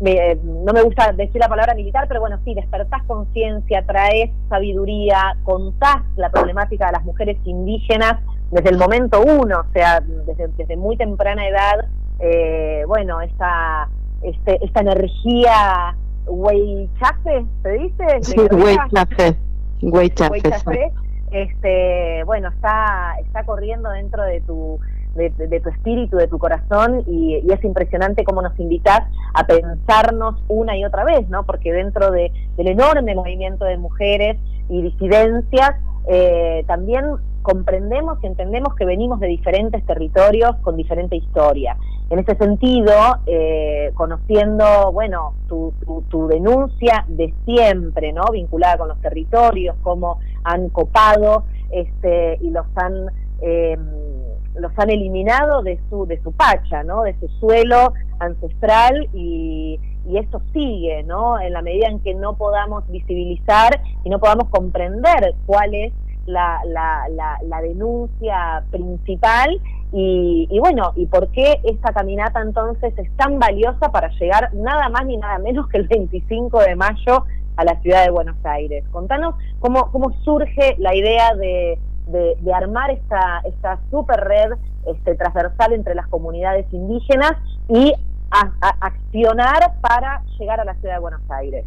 no me gusta decir la palabra militar, pero bueno, sí, despertás conciencia, traes sabiduría, contás la problemática de las mujeres indígenas desde el momento uno, o sea, desde, desde muy temprana edad, eh, bueno, esta este, esta energía Weichafe, ¿se dice? Sí, Weichafe. Este, bueno, está, está corriendo dentro de tu, de, tu espíritu, de tu corazón, y, es impresionante cómo nos invitas a pensarnos una y otra vez, ¿no? Porque dentro de, del enorme movimiento de mujeres y disidencias, eh, también comprendemos y entendemos que venimos de diferentes territorios con diferente historia. En ese sentido, eh, conociendo, bueno, tu, tu, denuncia de siempre, ¿no? Vinculada con los territorios, cómo han copado este, y los han em, los han eliminado de su de su pacha, ¿no? De su suelo ancestral y, y esto sigue, ¿no? En la medida en que no podamos visibilizar y no podamos comprender cuál es la, la, la, denuncia principal y, y, bueno, y por qué esta caminata entonces es tan valiosa para llegar nada más ni nada menos que el 25 de mayo a la ciudad de Buenos Aires. Contanos cómo, cómo surge la idea de, armar esta, esta super red este, transversal entre las comunidades indígenas y accionar para llegar a la ciudad de Buenos Aires.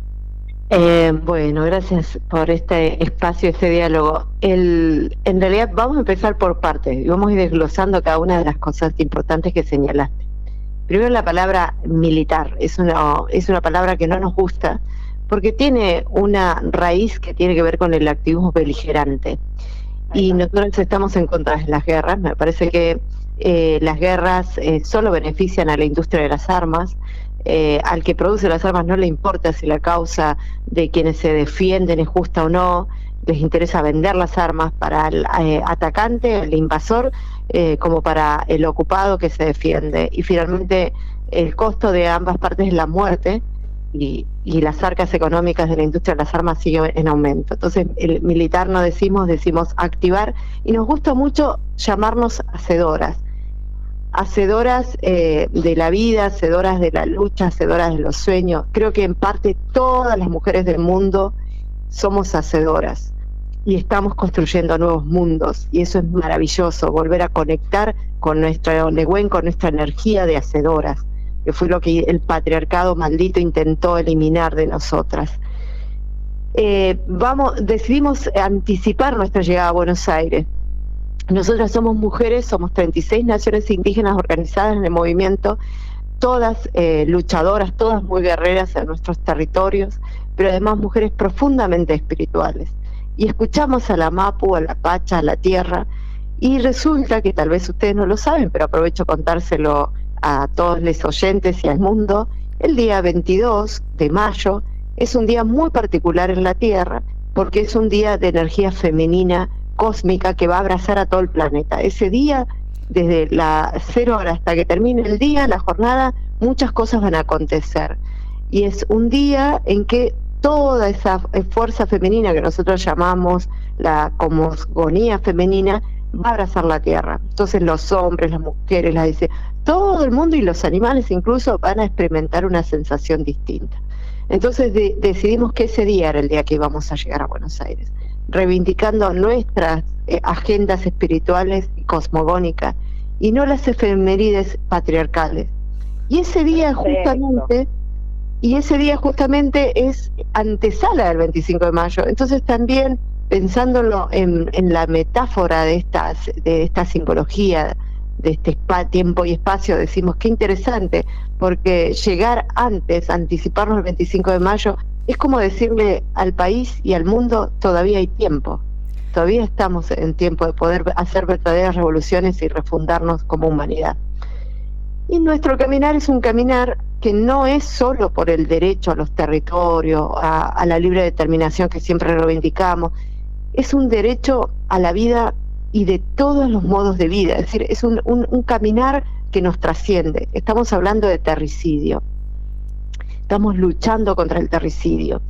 Eh, bueno, gracias por este espacio, este diálogo. El, en realidad vamos a empezar por partes y vamos a ir desglosando cada una de las cosas importantes que señalaste. Primero la palabra militar, es una, es una palabra que no nos gusta porque tiene una raíz que tiene que ver con el activismo beligerante. Y nosotros estamos en contra de las guerras, me parece que eh, las guerras eh, solo benefician a la industria de las armas, eh, al que produce las armas no le importa si la causa de quienes se defienden es justa o no, les interesa vender las armas para el eh, atacante, el invasor, eh, como para el ocupado que se defiende. Y finalmente el costo de ambas partes es la muerte y, y las arcas económicas de la industria de las armas siguen en aumento. Entonces el militar no decimos, decimos activar y nos gusta mucho llamarnos hacedoras hacedoras eh, de la vida, hacedoras de la lucha, hacedoras de los sueños. Creo que en parte todas las mujeres del mundo somos hacedoras y estamos construyendo nuevos mundos y eso es maravilloso, volver a conectar con nuestra Onegüen, con nuestra energía de hacedoras, que fue lo que el patriarcado maldito intentó eliminar de nosotras. Eh, vamos, decidimos anticipar nuestra llegada a Buenos Aires nosotras somos mujeres, somos 36 naciones indígenas organizadas en el movimiento, todas eh, luchadoras, todas muy guerreras en nuestros territorios, pero además mujeres profundamente espirituales. Y escuchamos a la Mapu, a la Pacha, a la Tierra, y resulta que tal vez ustedes no lo saben, pero aprovecho contárselo a todos los oyentes y al mundo, el día 22 de mayo es un día muy particular en la Tierra porque es un día de energía femenina cósmica que va a abrazar a todo el planeta. Ese día, desde la cero hora hasta que termine el día, la jornada, muchas cosas van a acontecer. Y es un día en que toda esa fuerza femenina que nosotros llamamos la cosmogonía femenina va a abrazar la tierra. Entonces los hombres, las mujeres, las dice, todo el mundo y los animales incluso van a experimentar una sensación distinta. Entonces decidimos que ese día era el día que íbamos a llegar a Buenos Aires, reivindicando nuestras eh, agendas espirituales y cosmogónicas y no las efemérides patriarcales. Y ese día justamente y ese día justamente es antesala del 25 de mayo. Entonces también pensándolo en, la metáfora de, estas, de esta simbología, de este tiempo y espacio, decimos qué interesante, porque llegar antes, anticiparnos el 25 de mayo, es como decirle al país y al mundo, todavía hay tiempo, todavía estamos en tiempo de poder hacer verdaderas revoluciones y refundarnos como humanidad. Y nuestro caminar es un caminar que no es solo por el derecho a los territorios, a, la libre determinación que siempre reivindicamos, es un derecho a la vida y de todos los modos de vida, es decir, es un, caminar que nos trasciende. Estamos hablando de terricidio, estamos luchando contra el terricidio.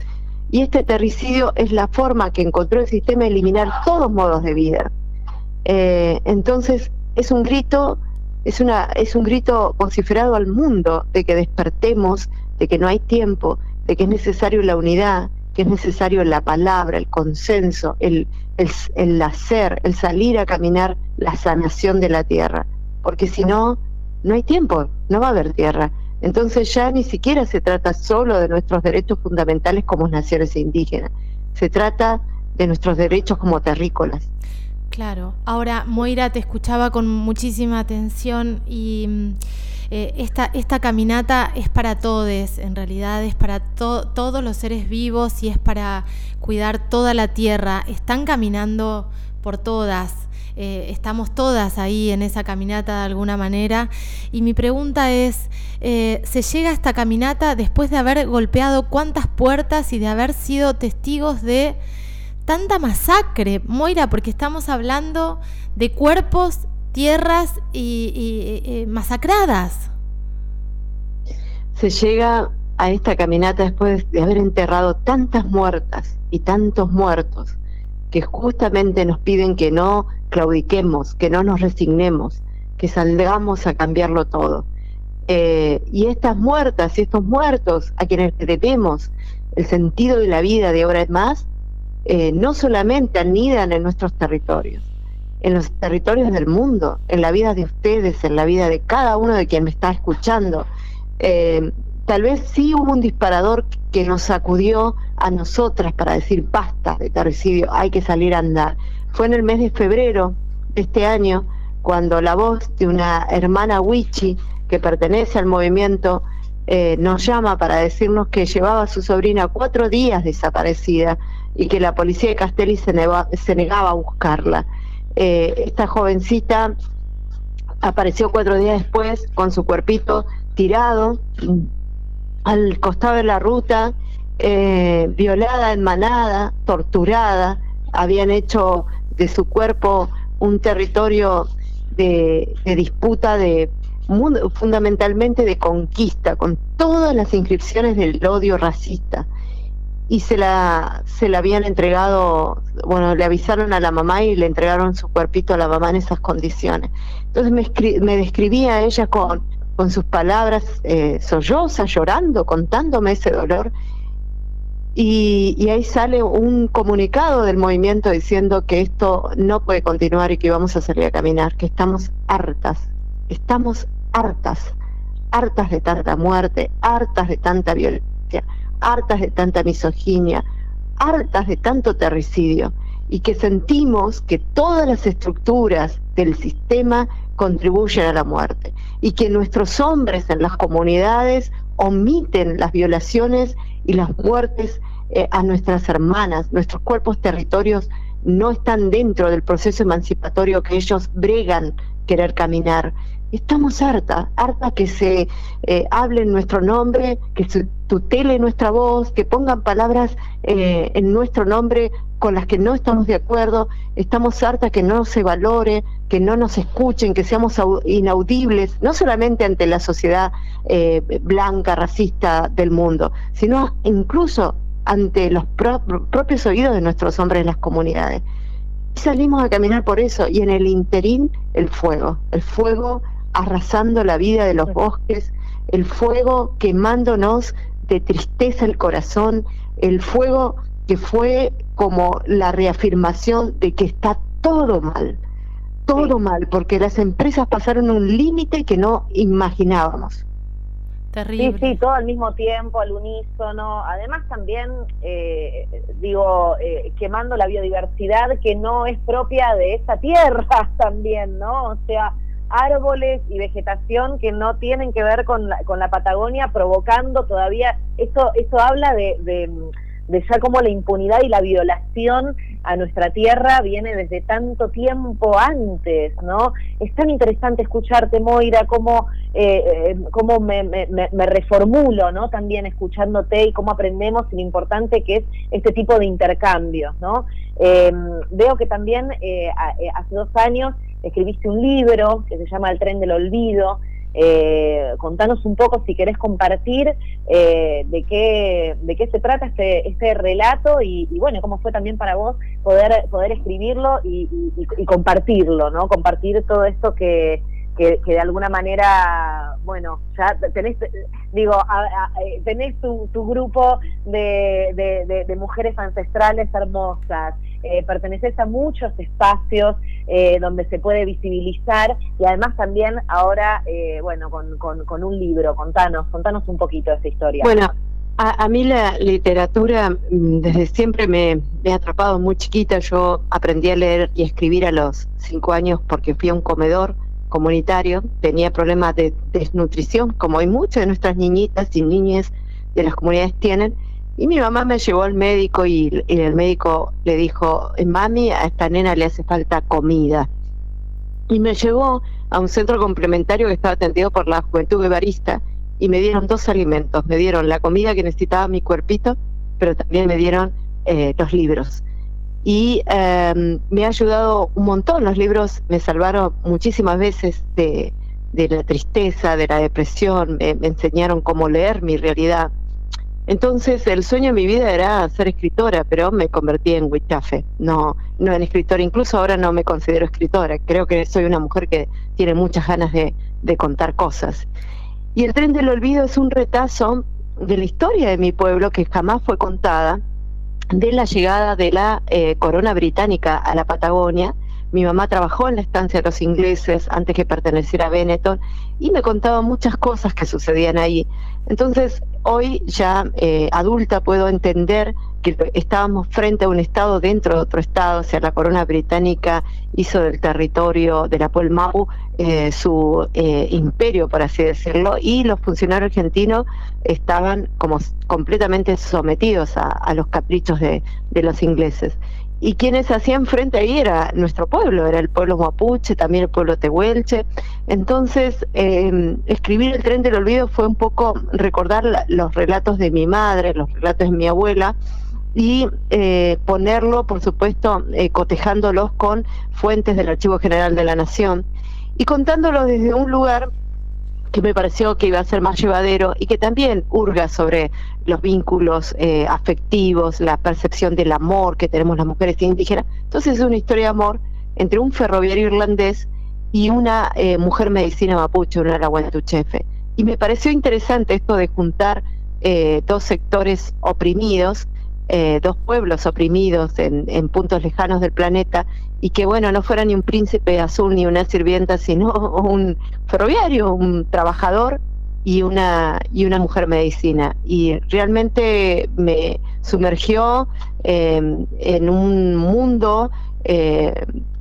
Y este terricidio es la forma que encontró el sistema de eliminar todos modos de vida. Eh, entonces, es un grito es, una, es un grito vociferado al mundo de que despertemos, de que no hay tiempo, de que es necesario la unidad, que es necesario la palabra, el consenso, el, el, el hacer, el salir a caminar la sanación de la tierra. Porque si no, no hay tiempo, no va a haber tierra. Entonces ya ni siquiera se trata solo de nuestros derechos fundamentales como naciones indígenas, se trata de nuestros derechos como terrícolas. Claro. Ahora, Moira, te escuchaba con muchísima atención y mm, eh, esta, esta caminata es para todos, en realidad es para todos los seres vivos y es para cuidar toda la tierra. Están caminando por todas. Eh, estamos todas ahí en esa caminata de alguna manera. Y mi pregunta es, eh, ¿se llega a esta caminata después de haber golpeado cuántas puertas y de haber sido testigos de tanta masacre, Moira, porque estamos hablando de cuerpos, tierras y, masacradas. Se llega a esta caminata después de haber enterrado tantas muertas y tantos muertos que justamente nos piden que no claudiquemos, que no nos resignemos, que salgamos a cambiarlo todo. Eh, y estas muertas y estos muertos a quienes debemos el sentido de la vida de ahora en más, eh, no solamente anidan en nuestros territorios, en los territorios del mundo, en la vida de ustedes, en la vida de cada uno de quien me está escuchando. Eh, tal vez sí hubo un disparador que nos sacudió a nosotras para decir basta de terricidio, hay que salir a andar. Fue en el mes de febrero de este año cuando la voz de una hermana Wichi que pertenece al movimiento eh, nos llama para decirnos que llevaba a su sobrina cuatro días desaparecida y que la policía de Castelli se, negaba a buscarla. Eh, esta jovencita apareció cuatro días después con su cuerpito tirado al costado de la ruta, eh, violada en manada, torturada, habían hecho de su cuerpo un territorio de, disputa de fundamentalmente de conquista, con todas las inscripciones del odio racista y se la, se la habían entregado, bueno, le avisaron a la mamá y le entregaron su cuerpito a la mamá en esas condiciones. Entonces me, me describía ella con, con sus palabras eh, llorando, contándome ese dolor. Y, y, ahí sale un comunicado del movimiento diciendo que esto no puede continuar y que vamos a salir a caminar, que estamos hartas, estamos hartas, hartas de tanta muerte, hartas de tanta violencia hartas de tanta misoginia, hartas de tanto terricidio y que sentimos que todas las estructuras del sistema contribuyen a la muerte y que nuestros hombres en las comunidades omiten las violaciones y las muertes eh, a nuestras hermanas, nuestros cuerpos territorios no están dentro del proceso emancipatorio que ellos bregan querer caminar. Estamos harta, harta que se eh, hable en nuestro nombre, que se tutele nuestra voz, que pongan palabras eh, en nuestro nombre con las que no estamos de acuerdo. Estamos harta que no se valore, que no nos escuchen, que seamos inaudibles, no solamente ante la sociedad eh, blanca, racista del mundo, sino incluso ante los propios oídos de nuestros hombres en las comunidades. salimos a caminar por eso y en el interín el fuego, el fuego arrasando la vida de los bosques, el fuego quemándonos de tristeza el corazón, el fuego que fue como la reafirmación de que está todo mal, todo mal, porque las empresas pasaron un límite que no imaginábamos. Terrible. Sí, sí, todo al mismo tiempo, al unísono. Además también, eh, digo, eh, quemando la biodiversidad que no es propia de esa tierra también, ¿no? O sea, árboles y vegetación que no tienen que ver con la, con la Patagonia, provocando todavía, eso, eso habla de, de de ya como la impunidad y la violación a nuestra tierra viene desde tanto tiempo antes, ¿no? Es tan interesante escucharte, Moira, cómo, eh, eh cómo me, me, me, reformulo, ¿no? También escuchándote y cómo aprendemos lo importante que es este tipo de intercambios, ¿no? Em, veo que también eh, eh, hace dos años escribiste un libro que se llama El tren del olvido, eh, contanos un poco si querés compartir eh, de qué de qué se trata este este relato y, bueno cómo fue también para vos poder poder escribirlo y, compartirlo no compartir todo esto que, que, de alguna manera, bueno, ya tenés, digo, eh, tenés tu, tu grupo de, de, mujeres ancestrales hermosas, eh, perteneces a muchos espacios eh, donde se puede visibilizar y además también ahora, eh, bueno, con, con, un libro, contanos, contanos un poquito de esa historia. Bueno, a, mí la literatura mm, desde siempre me, me, ha atrapado muy chiquita, yo aprendí a leer y escribir a los cinco años porque fui a un comedor comunitario, tenía problemas de desnutrición, como hay muchas de nuestras niñitas y niñas de las comunidades tienen, y mi mamá me llevó al médico y, el médico le dijo, mami, a esta nena le hace falta comida. Y me llevó a un centro complementario que estaba atendido por la Juventud Guevarista y me dieron dos alimentos. Me dieron la comida que necesitaba mi cuerpito, pero también me dieron eh, los libros. Y em, me ha ayudado un montón. Los libros me salvaron muchísimas veces de, la tristeza, de la depresión, me enseñaron cómo leer mi realidad entonces el sueño de mi vida era ser escritora, pero me convertí en huichafe, no, no en escritora. Incluso ahora no me considero escritora. Creo que soy una mujer que tiene muchas ganas de, contar cosas. Y el tren del olvido es un retazo de la historia de mi pueblo que jamás fue contada, de la llegada de la eh, corona británica a la Patagonia. Mi mamá trabajó en la estancia de los ingleses antes que perteneciera a Benetton y me contaba muchas cosas que sucedían ahí. Entonces, hoy ya eh, adulta puedo entender que estábamos frente a un Estado dentro de otro Estado, o sea, la corona británica hizo del territorio de la Puelmau eh, su eh, imperio, por así decirlo, y los funcionarios argentinos estaban como completamente sometidos a, los caprichos de los ingleses y quienes hacían frente ahí era nuestro pueblo, era el pueblo mapuche, también el pueblo tehuelche. Entonces, em, escribir El tren del olvido fue un poco recordar los relatos de mi madre, los relatos de mi abuela, y eh, ponerlo, por supuesto, eh, cotejándolos con fuentes del Archivo General de la Nación y contándolo desde un lugar que me pareció que iba a ser más llevadero y que también hurga sobre los vínculos eh, afectivos, la percepción del amor que tenemos las mujeres indígenas. Entonces es una historia de amor entre un ferroviario irlandés y una eh, mujer medicina mapuche, una chefe. Y me pareció interesante esto de juntar eh, dos sectores oprimidos, dos pueblos oprimidos en, en puntos lejanos del planeta y que bueno, no fuera ni un príncipe azul ni una sirvienta, sino un ferroviario, un trabajador y una, y una mujer medicina. Y realmente me sumergió em, en un mundo eh,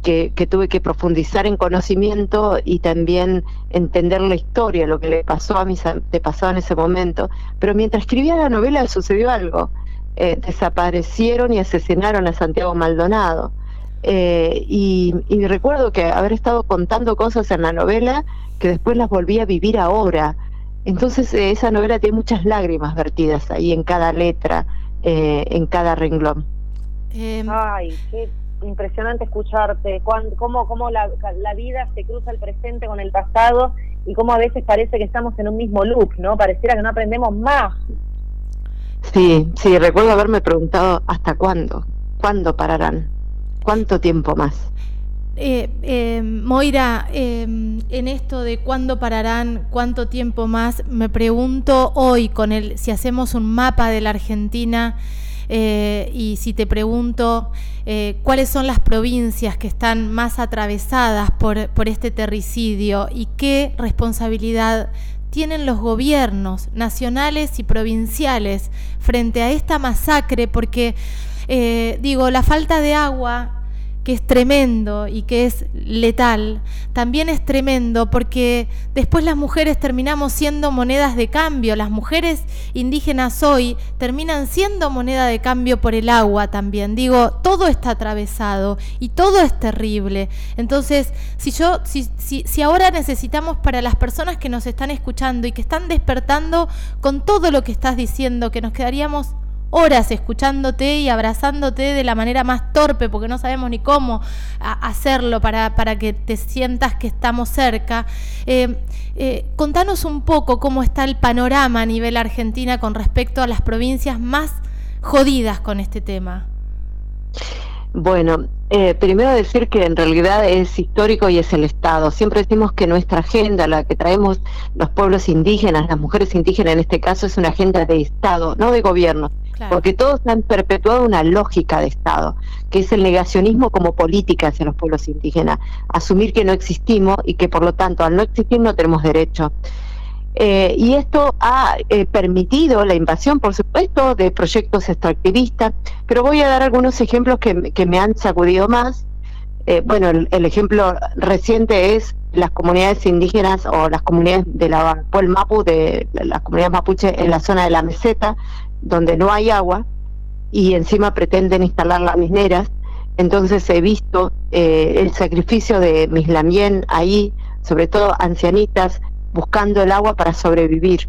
que, tuve que profundizar en conocimiento y también entender la historia, lo que le pasó a mis antepasados en ese momento. Pero mientras escribía la novela sucedió algo. Eh, desaparecieron y asesinaron a Santiago Maldonado Eh, y, recuerdo que haber estado contando cosas en la novela que después las volví a vivir ahora. Entonces eh, esa novela tiene muchas lágrimas vertidas ahí en cada letra, eh, en cada renglón. Em, Ay, qué impresionante escucharte, cómo, cómo la, la, vida se cruza el presente con el pasado y cómo a veces parece que estamos en un mismo loop, ¿no? Pareciera que no aprendemos más. Sí, sí, recuerdo haberme preguntado hasta cuándo, cuándo pararán, cuánto tiempo más. Eh, eh, Moira, eh, en esto de cuándo pararán, cuánto tiempo más, me pregunto hoy con el, si hacemos un mapa de la Argentina y si te pregunto cuáles son las provincias que están más atravesadas por, por este terricidio y qué responsabilidad tienen los gobiernos nacionales y provinciales frente a esta masacre, porque digo, la falta de agua que es tremendo y que es letal, también es tremendo porque después las mujeres terminamos siendo monedas de cambio, las mujeres indígenas hoy terminan siendo moneda de cambio por el agua también. Digo, todo está atravesado y todo es terrible. Entonces, si yo si, si, si ahora necesitamos para las personas que nos están escuchando y que están despertando con todo lo que estás diciendo, que nos quedaríamos horas escuchándote y abrazándote de la manera más torpe, porque no sabemos ni cómo hacerlo para, para que te sientas que estamos cerca. Eh, eh, contanos un poco cómo está el panorama a nivel Argentina con respecto a las provincias más jodidas con este tema. Bueno, eh, primero decir que en realidad es histórico y es el Estado. Siempre decimos que nuestra agenda, la que traemos los pueblos indígenas, las mujeres indígenas en este caso, es una agenda de Estado, no de gobierno. Porque todos han perpetuado una lógica de Estado, que es el negacionismo como política hacia los pueblos indígenas. Asumir que no existimos y que por lo tanto al no existir no tenemos derecho. Eh, y esto ha eh, permitido la invasión, por supuesto, de proyectos extractivistas, pero voy a dar algunos ejemplos que, me han sacudido más. Eh, bueno, el, ejemplo reciente es las comunidades indígenas o las comunidades de la Puel Mapu, de las comunidades mapuche en la zona de la meseta, donde no hay agua y encima pretenden instalar las mineras. Entonces he visto el sacrificio de mis lamien ahí, sobre todo ancianitas, buscando el agua para sobrevivir.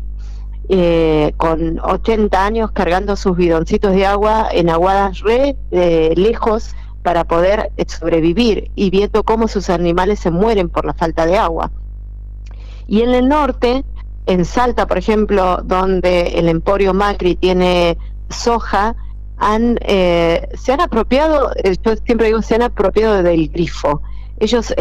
Eh, con 80 años cargando sus bidoncitos de agua en aguadas re eh, lejos para poder eh, sobrevivir y viendo cómo sus animales se mueren por la falta de agua. Y en el norte, en Salta, por ejemplo, donde el Emporio Macri tiene soja, han, se han apropiado, yo siempre digo, se han apropiado del grifo. Ellos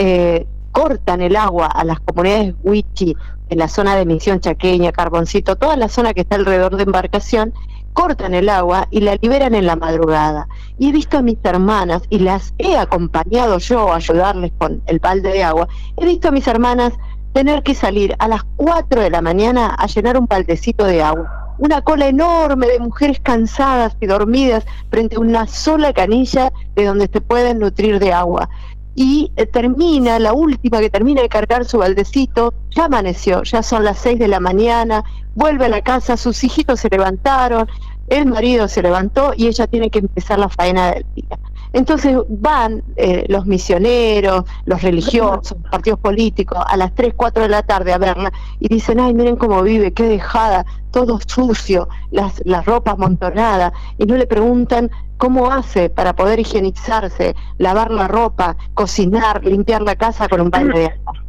cortan el agua a las comunidades Huichi en la zona de Misión Chaqueña, Carboncito, toda la zona que está alrededor de embarcación, cortan el agua y la liberan en la madrugada. Y he visto a mis hermanas, y las he acompañado yo a ayudarles con el balde de agua, he visto a mis hermanas tener que salir a las 4 de la mañana a llenar un baldecito de agua. Una cola enorme de mujeres cansadas y dormidas frente a una sola canilla de donde se pueden nutrir de agua y eh, termina, la última que termina de cargar su baldecito, ya amaneció, ya son las seis de la mañana, vuelve a la casa, sus hijitos se levantaron, el marido se levantó y ella tiene que empezar la faena del día. Entonces van eh, los misioneros, los religiosos, partidos políticos, a las 3, 4 de la tarde a verla y dicen, ay, miren cómo vive, qué dejada, todo sucio, las, las ropas amontonadas, y no le preguntan cómo hace para poder higienizarse, lavar la ropa, cocinar, limpiar la casa con un baño de agua.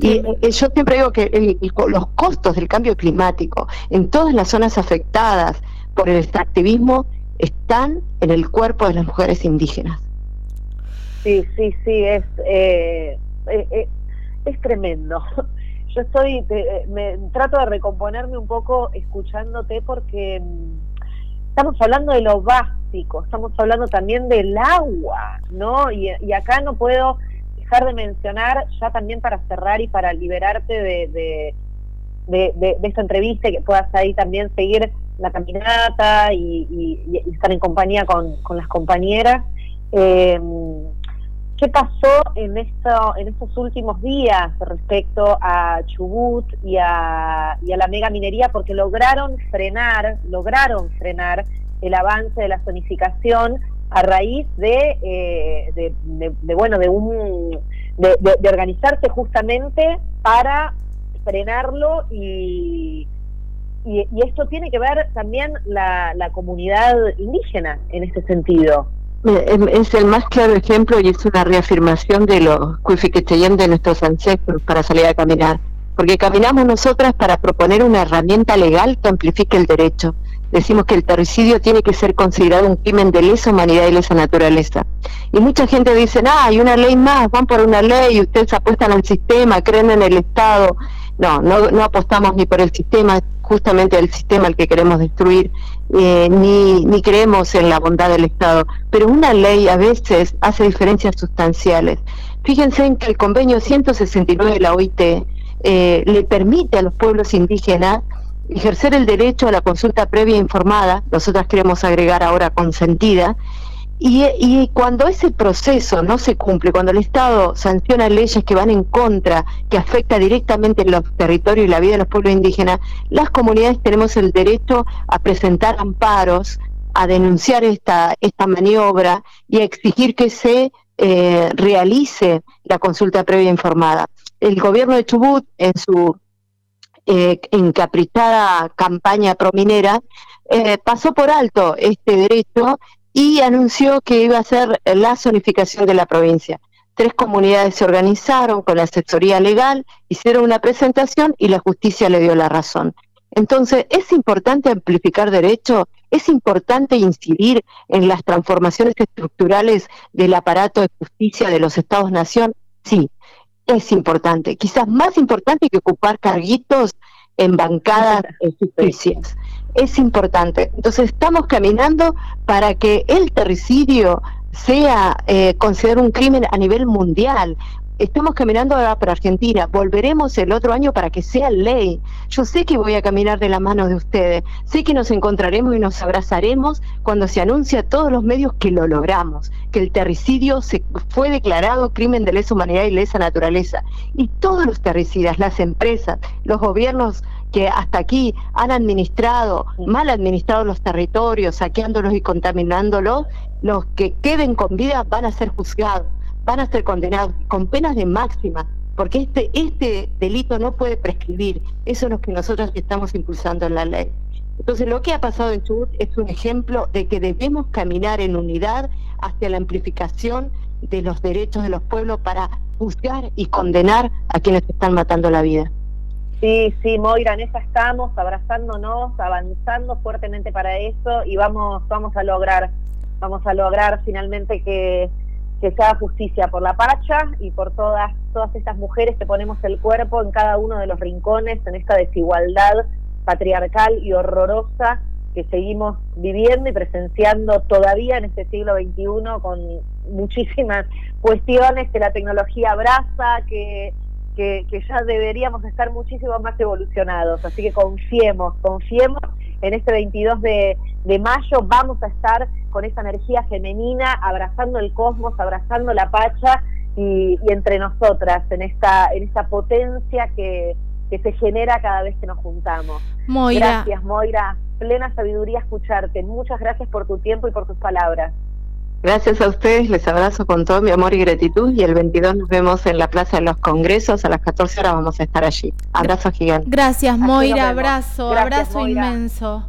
Y eh, yo siempre digo que los costos del cambio climático en todas las zonas afectadas por el extractivismo están en el cuerpo de las mujeres indígenas. Sí, sí, sí, es, eh, eh, es tremendo. Yo estoy, me trato de recomponerme un poco escuchándote porque mm, estamos hablando de lo básico, estamos hablando también del agua, ¿no? Y, y acá no puedo dejar de mencionar, ya también para cerrar y para liberarte de, de, esta entrevista y que puedas ahí también seguir la caminata y, estar en compañía con, las compañeras. Eh, ¿Qué pasó en, esto, en estos últimos días respecto a Chubut y a, y a la mega minería? Porque lograron frenar, lograron frenar el avance de la zonificación a raíz de, eh, de, bueno, de un de, organizarse justamente para frenarlo y, y, esto tiene que ver también la, la comunidad indígena en este sentido. Es el más claro ejemplo y es una reafirmación de los cuifiqueteyem de nuestros ancestros para salir a caminar. Porque caminamos nosotras para proponer una herramienta legal que amplifique el derecho. Decimos que el terricidio tiene que ser considerado un crimen de lesa humanidad y lesa naturaleza. Y mucha gente dice, ah, hay una ley más, van por una ley, ustedes apuestan al sistema, creen en el Estado. No, no, no apostamos ni por el sistema, justamente el sistema al que queremos destruir, eh, ni, ni creemos en la bondad del Estado. Pero una ley a veces hace diferencias sustanciales. Fíjense en que el convenio 169 de la OIT eh, le permite a los pueblos indígenas ejercer el derecho a la consulta previa informada, nosotras queremos agregar ahora consentida, y, cuando ese proceso no se cumple, cuando el Estado sanciona leyes que van en contra, que afecta directamente los territorios y la vida de los pueblos indígenas, las comunidades tenemos el derecho a presentar amparos, a denunciar esta, esta maniobra y a exigir que se eh, realice la consulta previa informada. El gobierno de Chubut, en su eh, encaprichada campaña prominera, eh, pasó por alto este derecho y anunció que iba a ser la zonificación de la provincia. Tres comunidades se organizaron con la asesoría legal, hicieron una presentación y la justicia le dio la razón. Entonces, ¿es importante amplificar derechos? ¿Es importante incidir en las transformaciones estructurales del aparato de justicia de los Estados-Nación? Sí, es importante. Quizás más importante que ocupar carguitos en bancadas ficticias es importante. Entonces estamos caminando para que el terricidio sea eh, considerado un crimen a nivel mundial. Estamos caminando ahora para Argentina, volveremos el otro año para que sea ley. Yo sé que voy a caminar de la mano de ustedes, sé que nos encontraremos y nos abrazaremos cuando se anuncia a todos los medios que lo logramos, que el terricidio se fue declarado crimen de lesa humanidad y lesa naturaleza. Y todos los terricidas, las empresas, los gobiernos que hasta aquí han administrado, mal administrado los territorios, saqueándolos y contaminándolos, los que queden con vida van a ser juzgados, van a ser condenados con penas de máxima, porque este, este delito no puede prescribir. Eso es lo que nosotros estamos impulsando en la ley. Entonces, lo que ha pasado en Chubut es un ejemplo de que debemos caminar en unidad hacia la amplificación de los derechos de los pueblos para juzgar y condenar a quienes están matando la vida. Sí, sí, Moira, en esa estamos, abrazándonos, avanzando fuertemente para eso y vamos, vamos a lograr, vamos a lograr finalmente que, que se haga justicia por la Pacha y por todas, todas estas mujeres que ponemos el cuerpo en cada uno de los rincones, en esta desigualdad patriarcal y horrorosa que seguimos viviendo y presenciando todavía en este siglo XXI con muchísimas cuestiones que la tecnología abraza, que que, ya deberíamos estar muchísimo más evolucionados. Así que confiemos, confiemos en este 22 de, mayo, vamos a estar con esa energía femenina, abrazando el cosmos, abrazando la pacha y, entre nosotras, en esta, en esta potencia que, que se genera cada vez que nos juntamos. Moira. Gracias, Moira. Plena sabiduría escucharte. Muchas gracias por tu tiempo y por tus palabras. Gracias a ustedes, les abrazo con todo mi amor y gratitud y el 22 nos vemos en la Plaza de los Congresos, a las 14 horas vamos a estar allí. Abrazo gigante. Gracias Moira, abrazo, abrazo inmenso.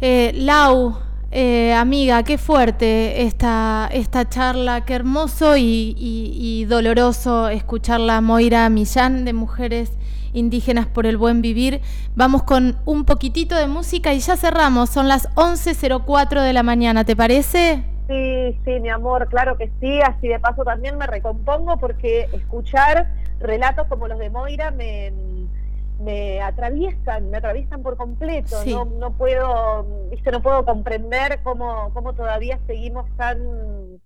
Eh, Lau, eh, amiga, qué fuerte esta, esta charla, qué hermoso y, doloroso escucharla Moira Millán de Mujeres Indígenas por el Buen Vivir. Vamos con un poquitito de música y ya cerramos, son las 11.04 de la mañana, ¿te parece? Sí, sí, mi amor, claro que sí. Así de paso también me recompongo porque escuchar relatos como los de Moira me, me atraviesan, me atraviesan por completo. No, no puedo, viste, no puedo comprender cómo, cómo todavía seguimos tan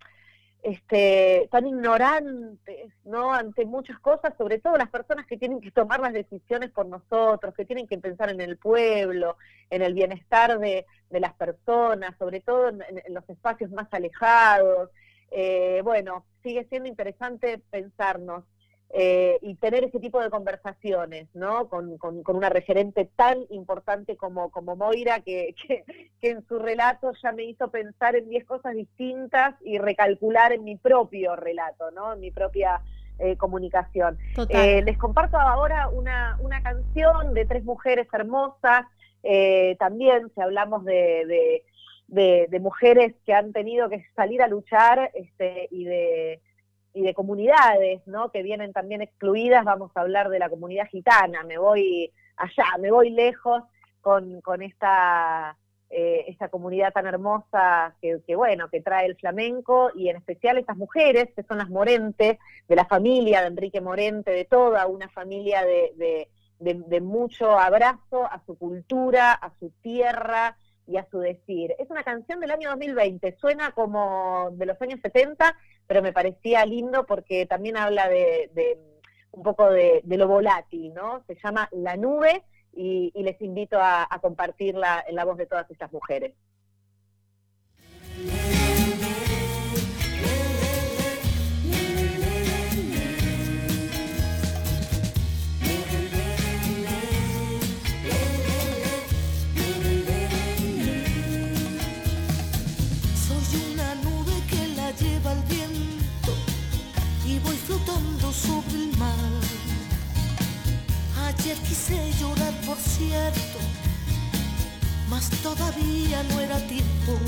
este, tan ignorantes, ¿no? Ante muchas cosas, sobre todo las personas que tienen que tomar las decisiones por nosotros, que tienen que pensar en el pueblo, en el bienestar de, las personas, sobre todo en, los espacios más alejados. Eh, bueno, sigue siendo interesante pensarnos eh, y tener ese tipo de conversaciones, ¿no? Con, una referente tan importante como, como Moira, que, que, en su relato ya me hizo pensar en diez cosas distintas y recalcular en mi propio relato, ¿no? En mi propia eh, comunicación. Eh, les comparto ahora una, una canción de tres mujeres hermosas, también si hablamos de, de, mujeres que han tenido que salir a luchar este, y de y de comunidades, ¿no? Que vienen también excluidas, vamos a hablar de la comunidad gitana, me voy allá, me voy lejos con, con esta, eh, esta comunidad tan hermosa que, bueno, que trae el flamenco y en especial estas mujeres, que son las Morente, de la familia de Enrique Morente, de toda una familia de, de mucho abrazo a su cultura, a su tierra, y a su decir. Es una canción del año 2020, suena como de los años 70, pero me parecía lindo porque también habla de, un poco de, lo volátil, ¿no? Se llama La Nube y, les invito a compartirla en la voz de todas estas mujeres. Ayer quise llorar, por cierto, mas todavía no era tiempo.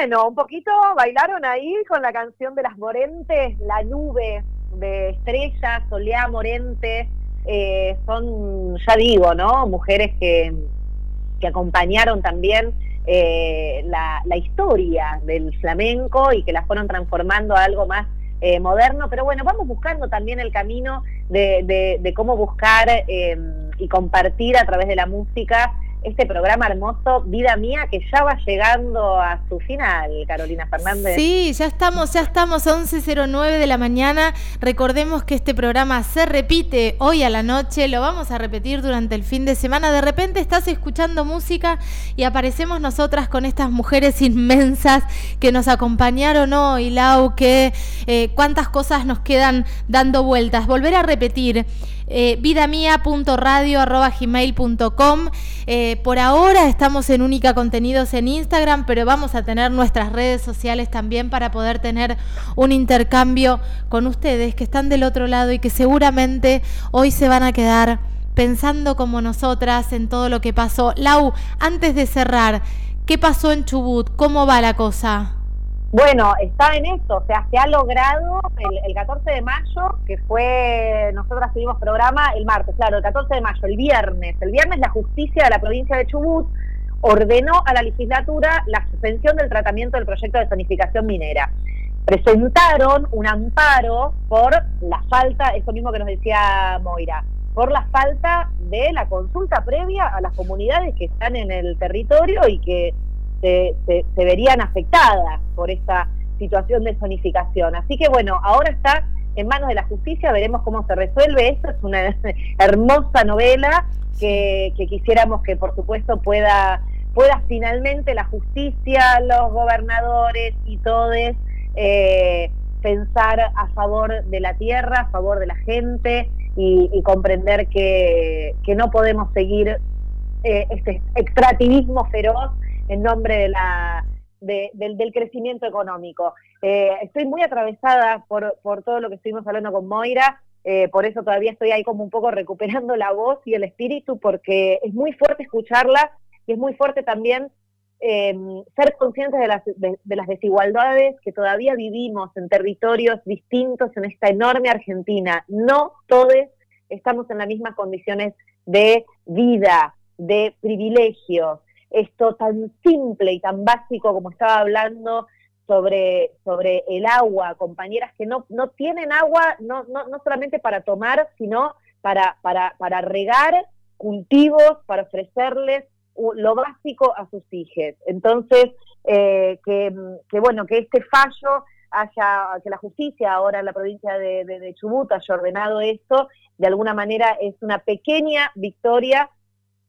Bueno, un poquito bailaron ahí con la canción de las Morentes, La Nube, de Estrella, Soleá Morente. Eh, son, ya digo, ¿no? Mujeres que, que acompañaron también eh, la, historia del flamenco y que la fueron transformando a algo más eh, moderno. Pero bueno, vamos buscando también el camino de, de cómo buscar y compartir a través de la música este programa hermoso, Vida Mía, que ya va llegando a su final, Carolina Fernández. Sí, ya estamos, ya estamos a 11.09 de la mañana. Recordemos que este programa se repite hoy a la noche, lo vamos a repetir durante el fin de semana. De repente estás escuchando música y aparecemos nosotras con estas mujeres inmensas que nos acompañaron hoy, Lau, que eh, cuántas cosas nos quedan dando vueltas. Volver a repetir eh, vidamia.radio.gmail.com. Eh, por ahora estamos en Única Contenidos en Instagram, pero vamos a tener nuestras redes sociales también para poder tener un intercambio con ustedes que están del otro lado y que seguramente hoy se van a quedar pensando como nosotras en todo lo que pasó. Lau, antes de cerrar, ¿qué pasó en Chubut? ¿Cómo va la cosa? Bueno, está en esto, o sea, se ha logrado el, 14 de mayo, que fue, nosotros tuvimos programa el martes, claro, el 14 de mayo, el viernes, el viernes la justicia de la provincia de Chubut ordenó a la legislatura la suspensión del tratamiento del proyecto de zonificación minera. Presentaron un amparo por la falta, eso mismo que nos decía Moira, por la falta de la consulta previa a las comunidades que están en el territorio y que se, se verían afectadas por esta situación de zonificación. Así que bueno, ahora está en manos de la justicia, veremos cómo se resuelve esto, es una hermosa novela que, quisiéramos que por supuesto pueda, pueda finalmente la justicia, los gobernadores y todos eh, pensar a favor de la tierra, a favor de la gente y, comprender que, no podemos seguir eh, este extractivismo feroz en nombre de la del, crecimiento económico. Eh, estoy muy atravesada por, todo lo que estuvimos hablando con Moira, eh, por eso todavía estoy ahí como un poco recuperando la voz y el espíritu, porque es muy fuerte escucharla y es muy fuerte también eh, ser conscientes de las, de, las desigualdades que todavía vivimos en territorios distintos en esta enorme Argentina. No todos estamos en las mismas condiciones de vida, de privilegios esto tan simple y tan básico como estaba hablando sobre, sobre el agua, compañeras que no, no tienen agua no, no, no solamente para tomar, sino para, para, para regar cultivos, para ofrecerles lo básico a sus hijos. Entonces, eh, que, que, bueno, que este fallo haya, que la justicia ahora en la provincia de, de, de Chubut haya ordenado esto, de alguna manera es una pequeña victoria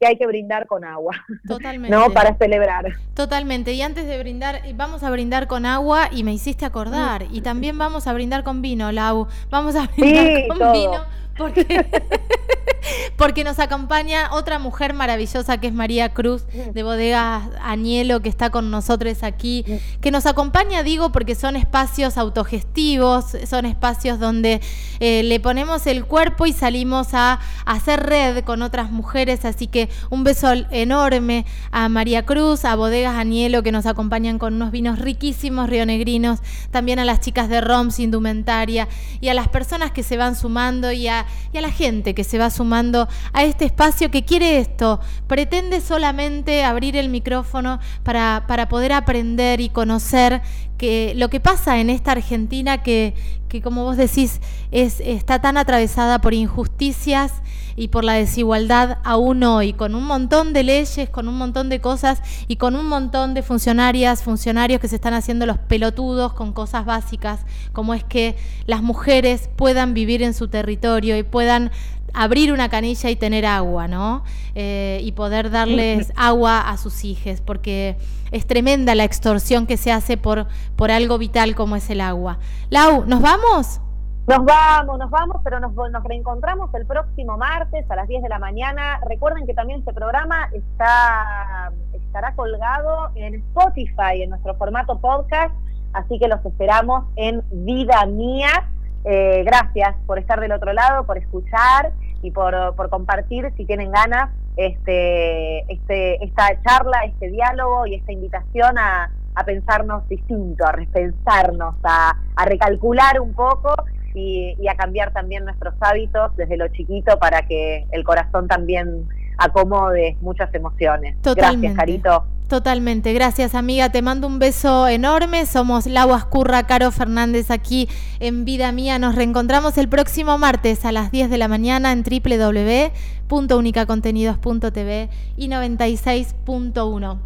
que hay que brindar con agua. Totalmente. ¿No? Para celebrar. Totalmente. Y antes de brindar, vamos a brindar con agua y me hiciste acordar. Y también vamos a brindar con vino, Lau. Vamos a brindar con vino porque, porque nos acompaña otra mujer maravillosa que es María Cruz de Bodega Añelo, que está con nosotros aquí, que nos acompaña, digo, porque son espacios autogestivos, son espacios donde eh, le ponemos el cuerpo y salimos a, hacer red con otras mujeres, así que un beso enorme a María Cruz, a Bodegas Añelo, que nos acompañan con unos vinos riquísimos rionegrinos, también a las chicas de ROMS Indumentaria y a las personas que se van sumando y a y a la gente que se va sumando a este espacio que quiere esto, pretende solamente abrir el micrófono para, para poder aprender y conocer que lo que pasa en esta Argentina que, que como vos decís, es, está tan atravesada por injusticias y por la desigualdad aún hoy, con un montón de leyes, con un montón de cosas y con un montón de funcionarias, funcionarios que se están haciendo los pelotudos con cosas básicas, como es que las mujeres puedan vivir en su territorio y puedan abrir una canilla y tener agua, ¿no? Eh, y poder darles agua a sus hijos, porque es tremenda la extorsión que se hace por, por algo vital como es el agua. Lau, ¿nos vamos? Nos vamos, nos vamos, pero nos, reencontramos el próximo martes a las 10 de la mañana. Recuerden que también este programa está, estará colgado en Spotify, en nuestro formato podcast, así que los esperamos en Vida Mía. Eh, gracias por estar del otro lado, por escuchar y por, compartir, si tienen ganas, este, este, esta charla, este diálogo y esta invitación a, pensarnos distinto, a repensarnos, a, a recalcular un poco y, a cambiar también nuestros hábitos desde lo chiquito para que el corazón también acomode muchas emociones. Gracias, Carito. Totalmente, gracias amiga, te mando un beso enorme, somos Lau Ascurra, Caro Fernández aquí en Vida Mía, nos reencontramos el próximo martes a las 10 de la mañana en www.unicacontenidos.tv y 96.1.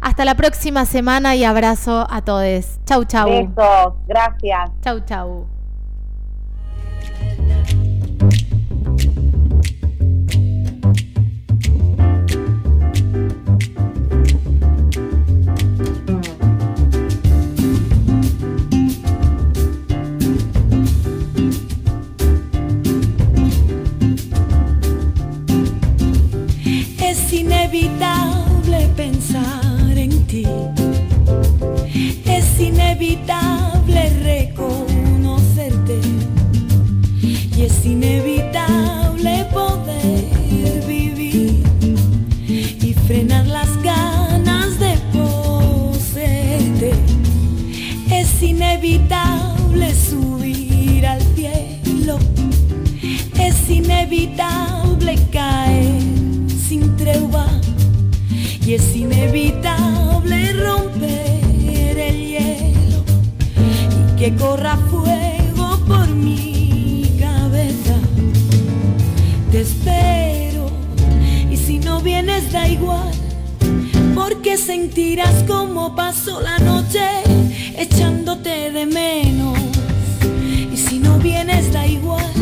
Hasta la próxima semana y abrazo a todos. Chau, chau. Besos, gracias. Chau, chau. Inevitable pensar en ti. Es inevitable y porque sentirás como pasó la noche echándote de menos. Y si no vienes da igual,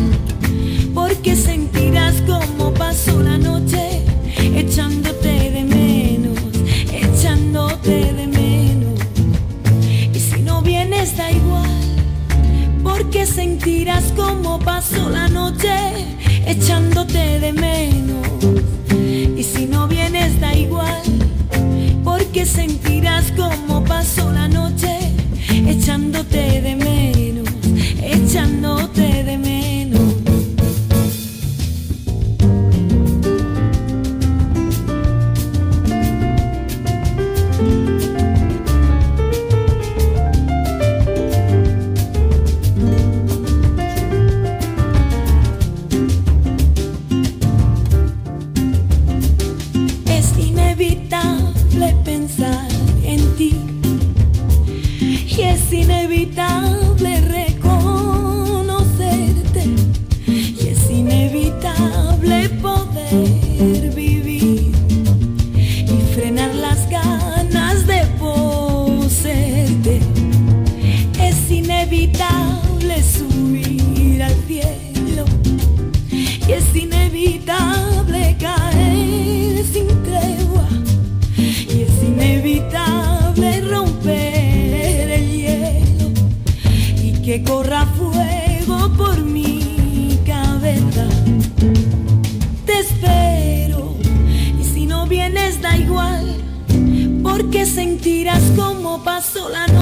porque sentirás como pasó la noche echándote de menos, echándote de menos. Y si no vienes da igual, porque sentirás como pasó la noche echándote de menos